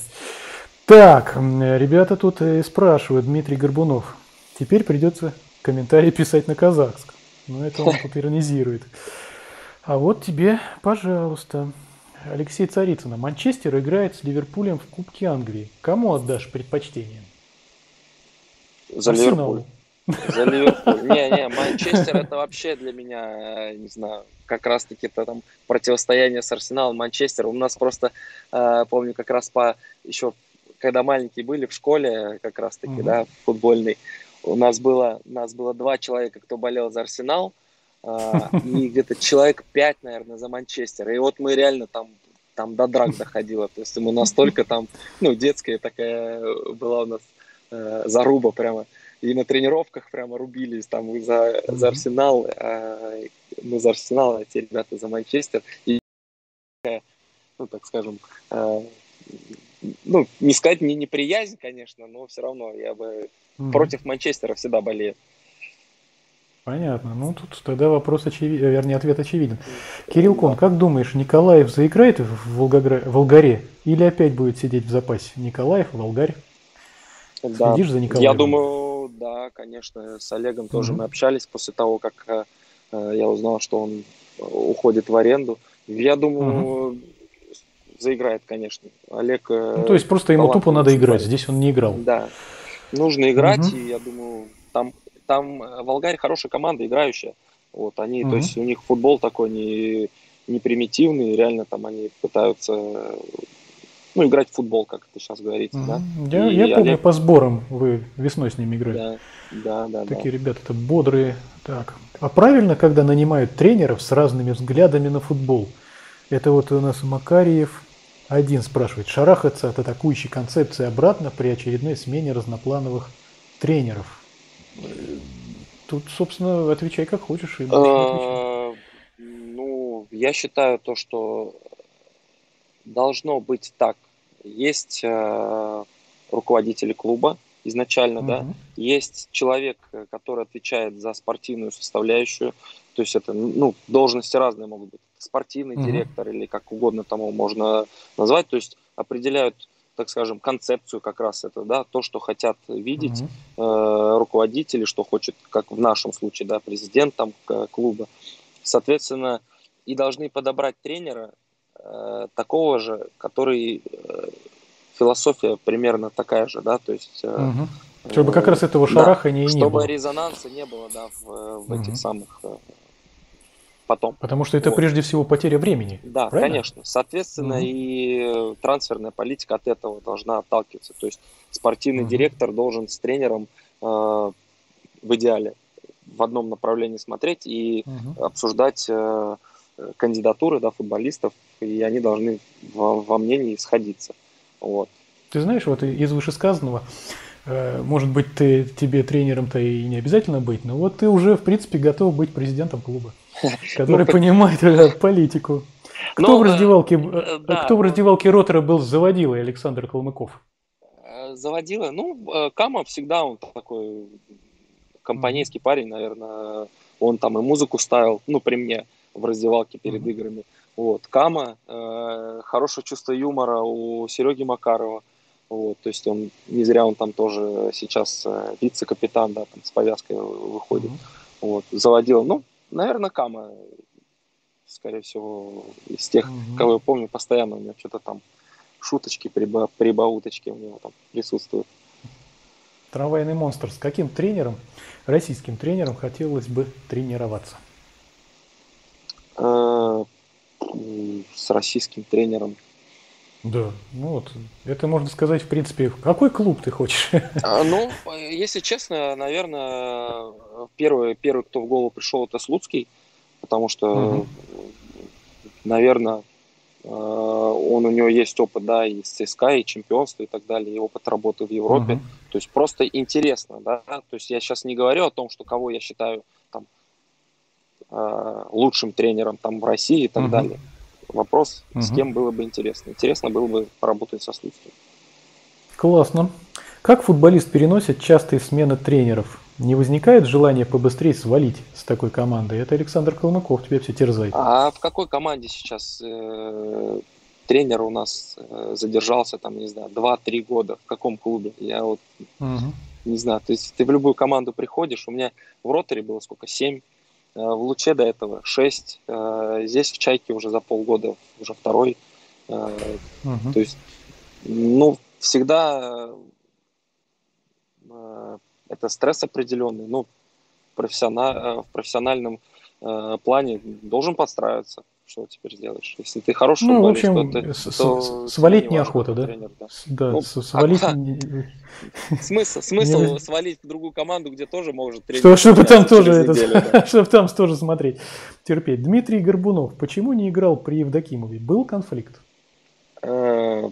Так, ребята тут э, спрашивают, Дмитрий Горбунов. Теперь придется комментарий писать на казахском. Но это он тут иронизирует. А вот тебе, пожалуйста. Алексей Царицына. Манчестер играет с Ливерпулем в Кубке Англии. Кому отдашь предпочтение? За Ливерпуль. За Ливерпуль. Не, не, Манчестер это вообще для меня, не знаю, как раз таки это там противостояние с Арсеналом, Манчестер. У нас просто, э, помню, как раз по еще, когда маленькие были в школе, как раз таки, угу. да, футбольный, у нас было, у нас было два человека, кто болел за Арсенал, и где-то человек пять, наверное, за Манчестер. И вот мы реально там там до драк доходило. То есть мы настолько там, ну, детская такая была у нас э, заруба прямо. И на тренировках прямо рубились там за, за Арсенал, а мы за Арсенал, а те ребята за Манчестер. И, ну, так скажем, э, ну, не сказать не неприязнь, конечно, но все равно я бы mm-hmm. против Манчестера всегда болею. Понятно. Ну, тут тогда вопрос очевиден, вернее, ответ очевиден. Кирилл Кон, как думаешь, Николаев заиграет в Волгогра... Волгаре или опять будет сидеть в запасе? Николаев, Волгарь? Да. Следишь за Николаевым? Я думаю, да, конечно. С Олегом тоже mm-hmm. мы общались после того, как э, э, я узнал, что он уходит в аренду. Я думаю, mm-hmm. заиграет, конечно. Олег... Э, ну, то есть просто ему тупо надо играть. Здесь он не играл. Да. Нужно играть, mm-hmm. и я думаю, там там э, Волгарь хорошая команда, играющая. Вот, они, mm то есть у них футбол такой не, не примитивный, реально там они пытаются ну, играть в футбол, как это сейчас говорится, mm да. Я, и я помню, Олег... по сборам вы весной с ними играли. Да, да, да. Такие да. ребята-то бодрые. Так. А правильно, когда нанимают тренеров с разными взглядами на футбол? Это вот у нас Макарьев один спрашивает, шарахаться от атакующей концепции обратно при очередной смене разноплановых тренеров. Тут, собственно, отвечай как хочешь. А, ну, я считаю то, что должно быть так. Есть э, руководители клуба изначально, угу. да, есть человек, который отвечает за спортивную составляющую, то есть это, ну, должности разные могут быть, спортивный угу. директор или как угодно тому можно назвать, то есть определяют так скажем, концепцию как раз это, да, то, что хотят видеть mm-hmm. э, руководители, что хочет, как в нашем случае, да, президент там клуба. Соответственно, и должны подобрать тренера э, такого же, который э, философия примерно такая же, да, то есть. Э, угу. Чтобы как раз этого шараха да, не, не чтобы было. резонанса не было, да, в, в угу. этих самых э, потом. Потому что это вот. прежде всего потеря времени. Да, правильно? конечно. Соответственно, угу. и трансферная политика от этого должна отталкиваться. То есть спортивный угу. директор должен с тренером э, в идеале в одном направлении смотреть и угу. обсуждать э, кандидатуры да, футболистов, и они должны во, во мнении сходиться. Вот. Ты знаешь, вот из вышесказанного может быть, ты, тебе тренером-то и не обязательно быть, но вот ты уже, в принципе, готов быть президентом клуба, который ну, понимает э, политику. Кто ну, в раздевалке, э, кто в раздевалке Ротора был заводилой Александр Калмыков? Заводила? Ну, Кама всегда он такой компанейский парень, наверное. Он там и музыку ставил, ну, при мне в раздевалке перед играми. Вот. Кама, э, хорошее чувство юмора у Сереги Макарова. Вот, то есть он не зря он там тоже сейчас э, вице-капитан, да, там с повязкой выходит. Mm-hmm. Вот, заводил, ну, наверное, Кама, скорее всего, из тех, mm-hmm. кого я помню, постоянно у него что-то там шуточки, приба- прибауточки у него там присутствуют. Трамвайный монстр. С каким тренером, российским тренером хотелось бы тренироваться? Э, с российским тренером. Да, ну вот, это можно сказать, в принципе, какой клуб ты хочешь? А, ну, если честно, наверное, первый, первый, кто в голову пришел, это Слуцкий, потому что, угу. наверное, э, он у него есть опыт, да, и с ЦСКА, и чемпионства, и так далее, и опыт работы в Европе. Угу. То есть просто интересно, да. То есть я сейчас не говорю о том, что кого я считаю там э, лучшим тренером там в России и так угу. далее. Вопрос, угу. с кем было бы интересно. Интересно было бы поработать со Слуцким. Классно. Как футболист переносит частые смены тренеров? Не возникает желания побыстрее свалить с такой командой? Это Александр Калмыков тебя все терзает. А в какой команде сейчас э, тренер у нас э, задержался, там, не знаю, 2-3 года? В каком клубе? Я вот угу. не знаю. То есть ты в любую команду приходишь, у меня в роторе было сколько, 7 Э, в Луче до этого 6. Э, здесь в Чайке уже за полгода, уже второй. Угу. То есть, ну, всегда это стресс определенный. Ну, профессиональ, в профессиональном плане должен подстраиваться что теперь сделаешь? Если ты хороший ну, в общем, то, с, то свалить неохота, да? Тренер, да? Да, ну, свалить... А. Смысл, смысл свалить в другую команду, где тоже может тренер... Что, чтобы там тоже, это, да. чтобы там тоже смотреть, терпеть. Дмитрий Горбунов, почему не играл при Евдокимове? Был конфликт? Э,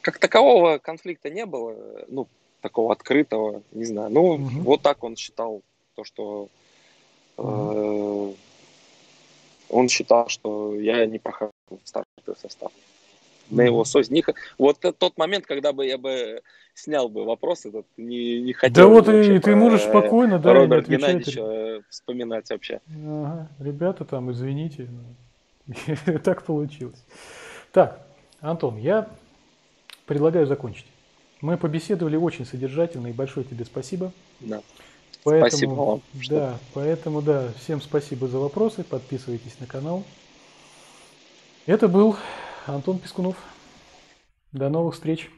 как такового конфликта не было, ну, такого открытого, не знаю. Ну, угу. вот так он считал, то, что... Угу он считал, что я не прохожу в стартовый состав. На его. Не, вот тот момент, когда бы я бы снял бы вопрос этот, не, не хотел. Да вот и ты можешь спокойно, да, Роберт Геннадьевича э, вспоминать вообще. Ага. Ребята там, извините, так получилось. Так, Антон, я предлагаю закончить. Мы побеседовали очень содержательно и большое тебе спасибо. Да. Поэтому, спасибо вам. Что... Да, поэтому да, всем спасибо за вопросы, подписывайтесь на канал. Это был Антон Пескунов. До новых встреч.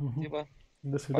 Спасибо. До свидания.